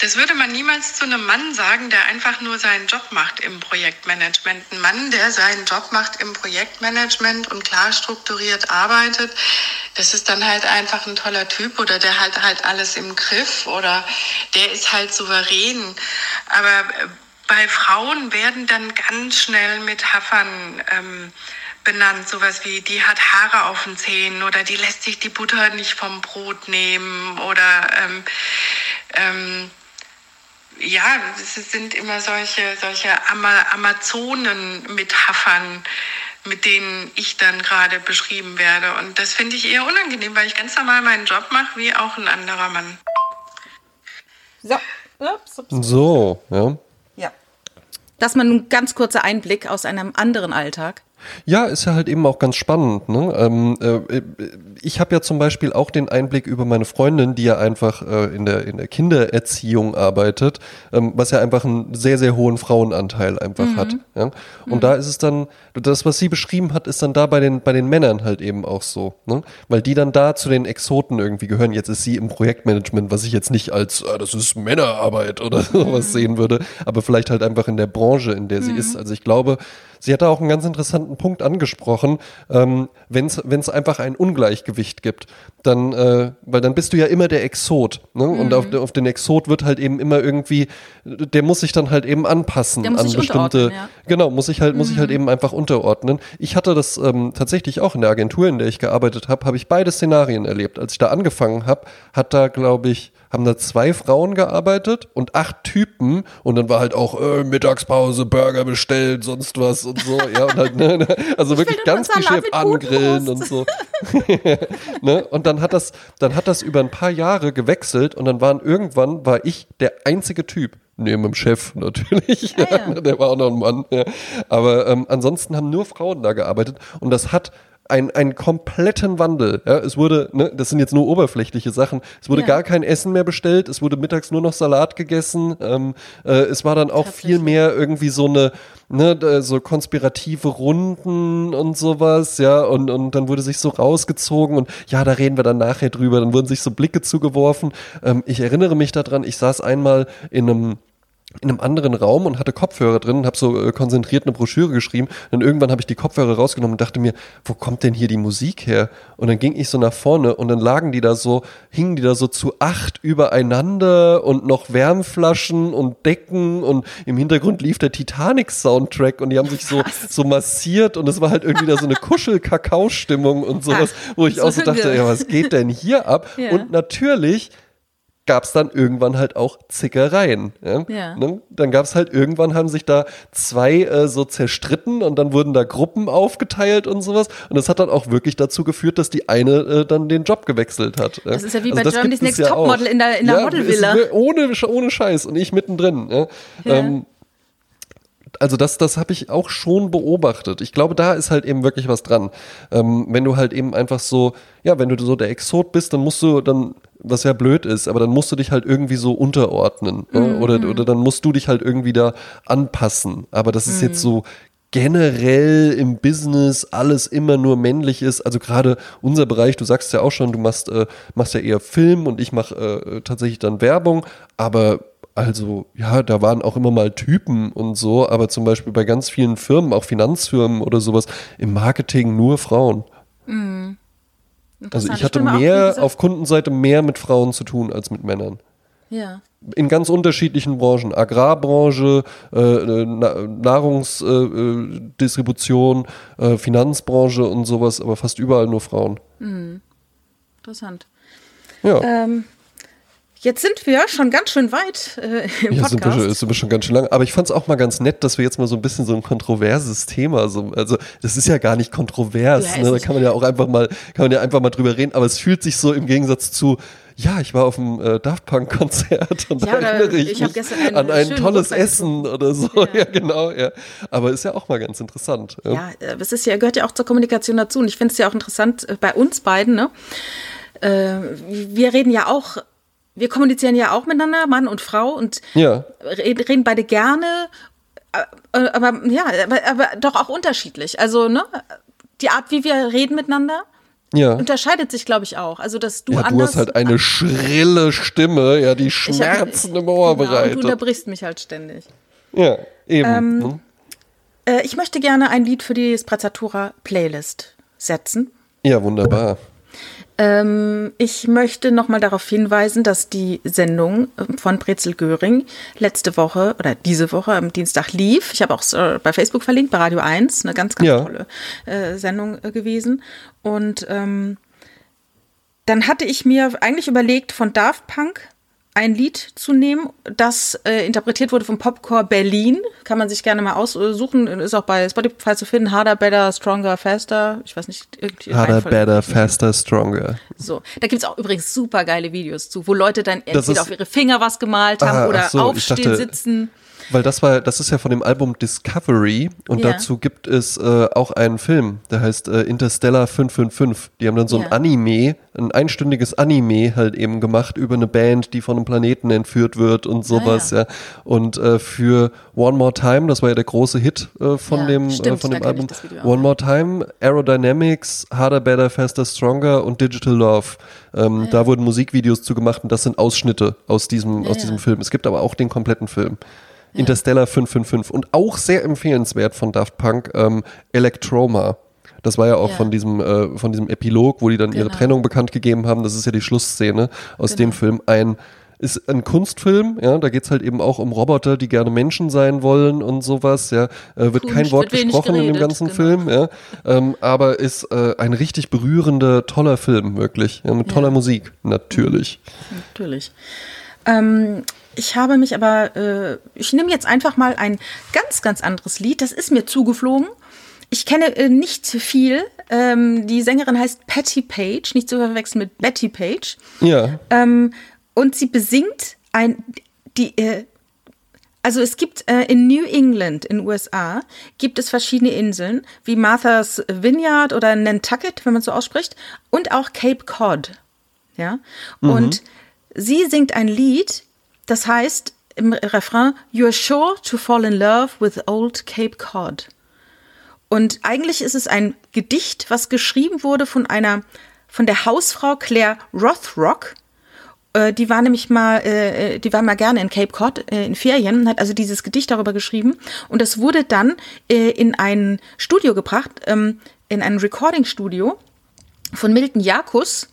Das würde man niemals zu einem Mann sagen, der einfach nur seinen Job macht im Projektmanagement. Ein Mann, der seinen Job macht im Projektmanagement und klar strukturiert arbeitet, das ist dann halt einfach ein toller Typ oder der hat halt alles im Griff oder der ist halt souverän. Aber äh, bei Frauen werden dann ganz schnell mit Haffern ähm, benannt, sowas wie die hat Haare auf den Zähnen oder die lässt sich die Butter nicht vom Brot nehmen oder ähm, ähm, ja, es sind immer solche, solche Amazonen-Metaphern, mit denen ich dann gerade beschrieben werde. Und das finde ich eher unangenehm, weil ich ganz normal meinen Job mache, wie auch ein anderer Mann. So, ups, ups. so ja. Ja. Das mal ein ganz kurzer Einblick aus einem anderen Alltag. Ja, ist ja halt eben auch ganz spannend. Ne? Ähm, äh, ich habe ja zum Beispiel auch den Einblick über meine Freundin, die ja einfach äh, in, der, in der Kindererziehung arbeitet, ähm, was ja einfach einen sehr, sehr hohen Frauenanteil einfach mhm. hat. Ja? Und mhm. da ist es dann, das, was sie beschrieben hat, ist dann da bei den, bei den Männern halt eben auch so. Ne? Weil die dann da zu den Exoten irgendwie gehören. Jetzt ist sie im Projektmanagement, was ich jetzt nicht als, äh, das ist Männerarbeit oder <laughs> sowas mhm. sehen würde, aber vielleicht halt einfach in der Branche, in der sie mhm. ist. Also ich glaube, Sie hat da auch einen ganz interessanten Punkt angesprochen, ähm, wenn es einfach ein Ungleichgewicht gibt, dann, äh, weil dann bist du ja immer der Exot. Ne? Mhm. Und auf, auf, den Exot wird halt eben immer irgendwie, der muss sich dann halt eben anpassen an bestimmte. Ja. Genau, muss ich halt, mhm. muss ich halt mhm. eben einfach unterordnen. Ich hatte das ähm, tatsächlich auch in der Agentur, in der ich gearbeitet habe, habe ich beide Szenarien erlebt. Als ich da angefangen habe, hat da, glaube ich, haben da zwei Frauen gearbeitet und acht Typen und dann war halt auch äh, Mittagspause, Burger bestellt, sonst was und so. ja, und halt, ne, ne, also ich wirklich ganz geschäft angrillen und so. <laughs> ne? Und dann hat das, dann hat das über ein paar Jahre gewechselt und dann waren irgendwann war ich der einzige Typ. Neben dem Chef natürlich. Ah, ja. <laughs> Der war auch noch ein Mann. Ja. Aber ähm, ansonsten haben nur Frauen da gearbeitet und das hat ein, einen kompletten Wandel. Ja, es wurde, ne, das sind jetzt nur oberflächliche Sachen. Es wurde ja. gar kein Essen mehr bestellt. Es wurde mittags nur noch Salat gegessen. Ähm, äh, es war dann auch viel mehr irgendwie so eine, ne, so konspirative Runden und sowas, ja, und, und dann wurde sich so rausgezogen und ja, da reden wir dann nachher drüber. Dann wurden sich so Blicke zugeworfen. Ähm, ich erinnere mich daran, ich saß einmal in einem in einem anderen Raum und hatte Kopfhörer drin und habe so äh, konzentriert eine Broschüre geschrieben. Und irgendwann habe ich die Kopfhörer rausgenommen und dachte mir, wo kommt denn hier die Musik her? Und dann ging ich so nach vorne und dann lagen die da so, hingen die da so zu acht übereinander und noch Wärmflaschen und Decken und im Hintergrund lief der Titanic-Soundtrack und die haben sich so, <laughs> so massiert und es war halt irgendwie da so eine <laughs> Kuschel-Kakao-Stimmung und sowas, wo ich so auch so dachte, ja, was geht denn hier ab? Ja. Und natürlich gab es dann irgendwann halt auch Zickereien. Ja? ja. Ne? Dann gab es halt irgendwann, haben sich da zwei äh, so zerstritten und dann wurden da Gruppen aufgeteilt und sowas. Und das hat dann auch wirklich dazu geführt, dass die eine äh, dann den Job gewechselt hat. Das ist ja wie also bei Germany's Next ja Topmodel in der, in der ja, Modelvilla. Ohne, ohne Scheiß und ich mittendrin. Ja? Ähm, also das, das habe ich auch schon beobachtet. Ich glaube, da ist halt eben wirklich was dran. Ähm, wenn du halt eben einfach so, ja, wenn du so der Exot bist, dann musst du dann, was ja blöd ist, aber dann musst du dich halt irgendwie so unterordnen. Mhm. Ne? Oder, oder dann musst du dich halt irgendwie da anpassen. Aber das ist mhm. jetzt so generell im Business alles immer nur männlich ist. Also gerade unser Bereich, du sagst ja auch schon, du machst, äh, machst ja eher Film und ich mache äh, tatsächlich dann Werbung, aber also, ja, da waren auch immer mal Typen und so, aber zum Beispiel bei ganz vielen Firmen, auch Finanzfirmen oder sowas, im Marketing nur Frauen. Mhm. Also ich hatte mehr auf Kundenseite mehr mit Frauen zu tun als mit Männern. Ja. In ganz unterschiedlichen Branchen. Agrarbranche, äh, Nahrungsdistribution, äh, äh, Finanzbranche und sowas, aber fast überall nur Frauen. Mhm. Interessant. Ja. Ähm, Jetzt sind wir schon ganz schön weit äh, im ja, Podcast. Sind wir, sind wir schon ganz schön lang. Aber ich fand es auch mal ganz nett, dass wir jetzt mal so ein bisschen so ein kontroverses Thema, so, also das ist ja gar nicht kontrovers. Ja, ne? Da kann man ja auch einfach mal, kann man ja einfach mal drüber reden. Aber es fühlt sich so im Gegensatz zu, ja, ich war auf einem äh, Daft Punk Konzert und ja, da erinnere ich, ich mich an ein tolles Essen oder so. Ja. <laughs> ja. genau, ja. Aber ist ja auch mal ganz interessant. Ja, ja es ist ja, gehört ja auch zur Kommunikation dazu. Und ich finde es ja auch interessant äh, bei uns beiden, ne? Äh, wir reden ja auch wir kommunizieren ja auch miteinander, Mann und Frau, und ja. reden beide gerne äh, aber ja, aber, aber doch auch unterschiedlich. Also, ne, die Art, wie wir reden miteinander, ja. unterscheidet sich, glaube ich, auch. Also, dass du ja, anders. Du hast halt eine schrille Stimme, ja, die Schmerzen hab, im Ohr genau, bereitet. Und du unterbrichst mich halt ständig. Ja, eben. Ähm, hm? äh, ich möchte gerne ein Lied für die Sprezzatura Playlist setzen. Ja, wunderbar. Ähm, ich möchte nochmal darauf hinweisen, dass die Sendung ähm, von Brezel Göring letzte Woche oder diese Woche am Dienstag lief. Ich habe auch äh, bei Facebook verlinkt, bei Radio 1, eine ganz, ganz ja. tolle äh, Sendung äh, gewesen. Und ähm, dann hatte ich mir eigentlich überlegt, von Daft Punk ein Lied zu nehmen, das äh, interpretiert wurde vom Popcore Berlin. Kann man sich gerne mal aussuchen. Ist auch bei Spotify zu finden. Harder, Better, Stronger, Faster. Ich weiß nicht. Irgendwie Harder, Better, Faster, Stronger. So. Da gibt es auch übrigens super geile Videos zu, wo Leute dann entweder auf ihre Finger was gemalt haben ah, oder so, aufstehen, dachte, sitzen. Weil das war, das ist ja von dem Album Discovery und ja. dazu gibt es äh, auch einen Film, der heißt äh, Interstellar 555. Die haben dann so ja. ein Anime, ein einstündiges Anime halt eben gemacht über eine Band, die von einem Planeten entführt wird und sowas, ah, ja. ja. Und äh, für One More Time, das war ja der große Hit äh, von dem, äh, stimmt, von dem Album. One More Time, Aerodynamics, Harder, Better, Faster, Stronger und Digital Love. Ähm, da wurden Musikvideos zu gemacht und das sind Ausschnitte aus diesem, aus diesem Film. Es gibt aber auch den kompletten Film. Interstellar 555 und auch sehr empfehlenswert von Daft Punk, ähm, Electroma. Das war ja auch ja. von diesem äh, von diesem Epilog, wo die dann genau. ihre Trennung bekannt gegeben haben. Das ist ja die Schlussszene aus genau. dem Film. Ein ist ein Kunstfilm, ja, da geht's halt eben auch um Roboter, die gerne Menschen sein wollen und sowas, ja. Äh, wird Kunst, kein Wort wird gesprochen geredet, in dem ganzen genau. Film, ja. Ähm, aber ist äh, ein richtig berührender, toller Film, wirklich. Ja, mit toller ja. Musik, natürlich. Natürlich. Ähm, ich habe mich aber, äh, ich nehme jetzt einfach mal ein ganz, ganz anderes Lied. Das ist mir zugeflogen. Ich kenne äh, nicht viel. Ähm, die Sängerin heißt Patty Page, nicht zu verwechseln mit Betty Page. Ja. Ähm, und sie besingt ein, die, äh, also es gibt äh, in New England in USA gibt es verschiedene Inseln wie Martha's Vineyard oder Nantucket, wenn man so ausspricht, und auch Cape Cod. Ja. Mhm. Und sie singt ein Lied, das heißt im Refrain, You're sure to fall in love with old Cape Cod. Und eigentlich ist es ein Gedicht, was geschrieben wurde von einer, von der Hausfrau Claire Rothrock. Äh, die war nämlich mal, äh, die war mal gerne in Cape Cod äh, in Ferien und hat also dieses Gedicht darüber geschrieben. Und das wurde dann in ein Studio gebracht, ähm, in ein Recording-Studio von Milton Jakus.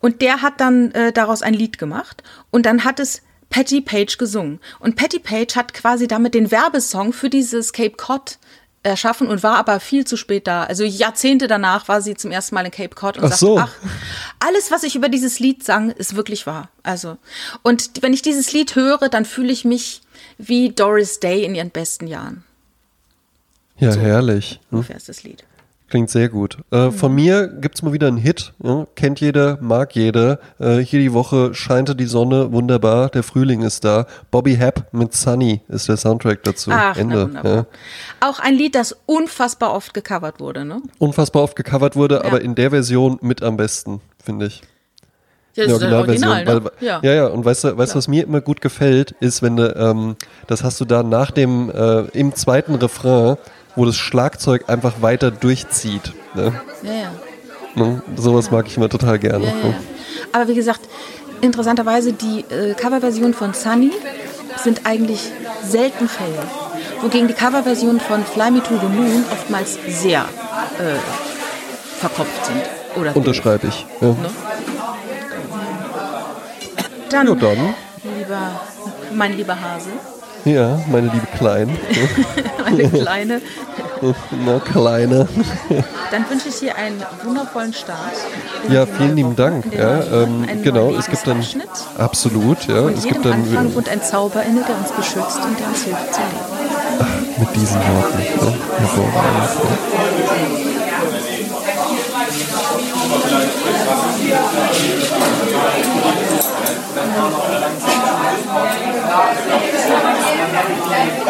Und der hat dann daraus ein Lied gemacht. Und dann hat es Patty Page gesungen. Und Patty Page hat quasi damit den Werbesong für dieses Cape Cod erschaffen und war aber viel zu spät da. Also Jahrzehnte danach war sie zum ersten Mal in Cape Cod und ach sagte, so. ach, alles, was ich über dieses Lied sang, ist wirklich wahr. Also, und wenn ich dieses Lied höre, dann fühle ich mich wie Doris Day in ihren besten Jahren. Ja, so, herrlich. Ungefähr ist das Lied. Klingt sehr gut. Äh, mhm. Von mir gibt's mal wieder einen Hit. Ja? Kennt jeder, mag jeder. Äh, hier die Woche scheinte die Sonne wunderbar. Der Frühling ist da. Bobby Hap mit Sunny ist der Soundtrack dazu. Ach, Ende. Ja. Auch ein Lied, das unfassbar oft gecovert wurde, ne? Unfassbar oft gecovert wurde, ja. aber in der Version mit am besten, finde ich. Ja, das ist Original, ne? weil, ja. ja, ja, und weißt du, weißt, was mir immer gut gefällt, ist, wenn du, ähm, das hast du da nach dem, äh, im zweiten Refrain, wo das Schlagzeug einfach weiter durchzieht. Ne? Ja, ja. Ne? Sowas mag ich immer total gerne. Ja, ja. Aber wie gesagt, interessanterweise die äh, Coverversion von Sunny sind eigentlich selten Fälle. Wogegen die Coverversion von Fly Me to the Moon oftmals sehr äh, verkopft sind. Oder Unterschreibe ich. Ja. Ne? Dann, ja, dann. Lieber, mein lieber Hase. Ja, meine liebe Klein. <laughs> meine Kleine. <laughs> Na, Kleine. Dann wünsche ich dir einen wundervollen Start. Ja, vielen lieben Dank. Ja, ähm, genau, es gibt dann absolut, ja, und es gibt dann Anfang wohnt ein Zauber inne, der uns beschützt und der uns hilft zu leben. Ach, mit diesen Worten, ja, hervorragend. Ja. Thank you.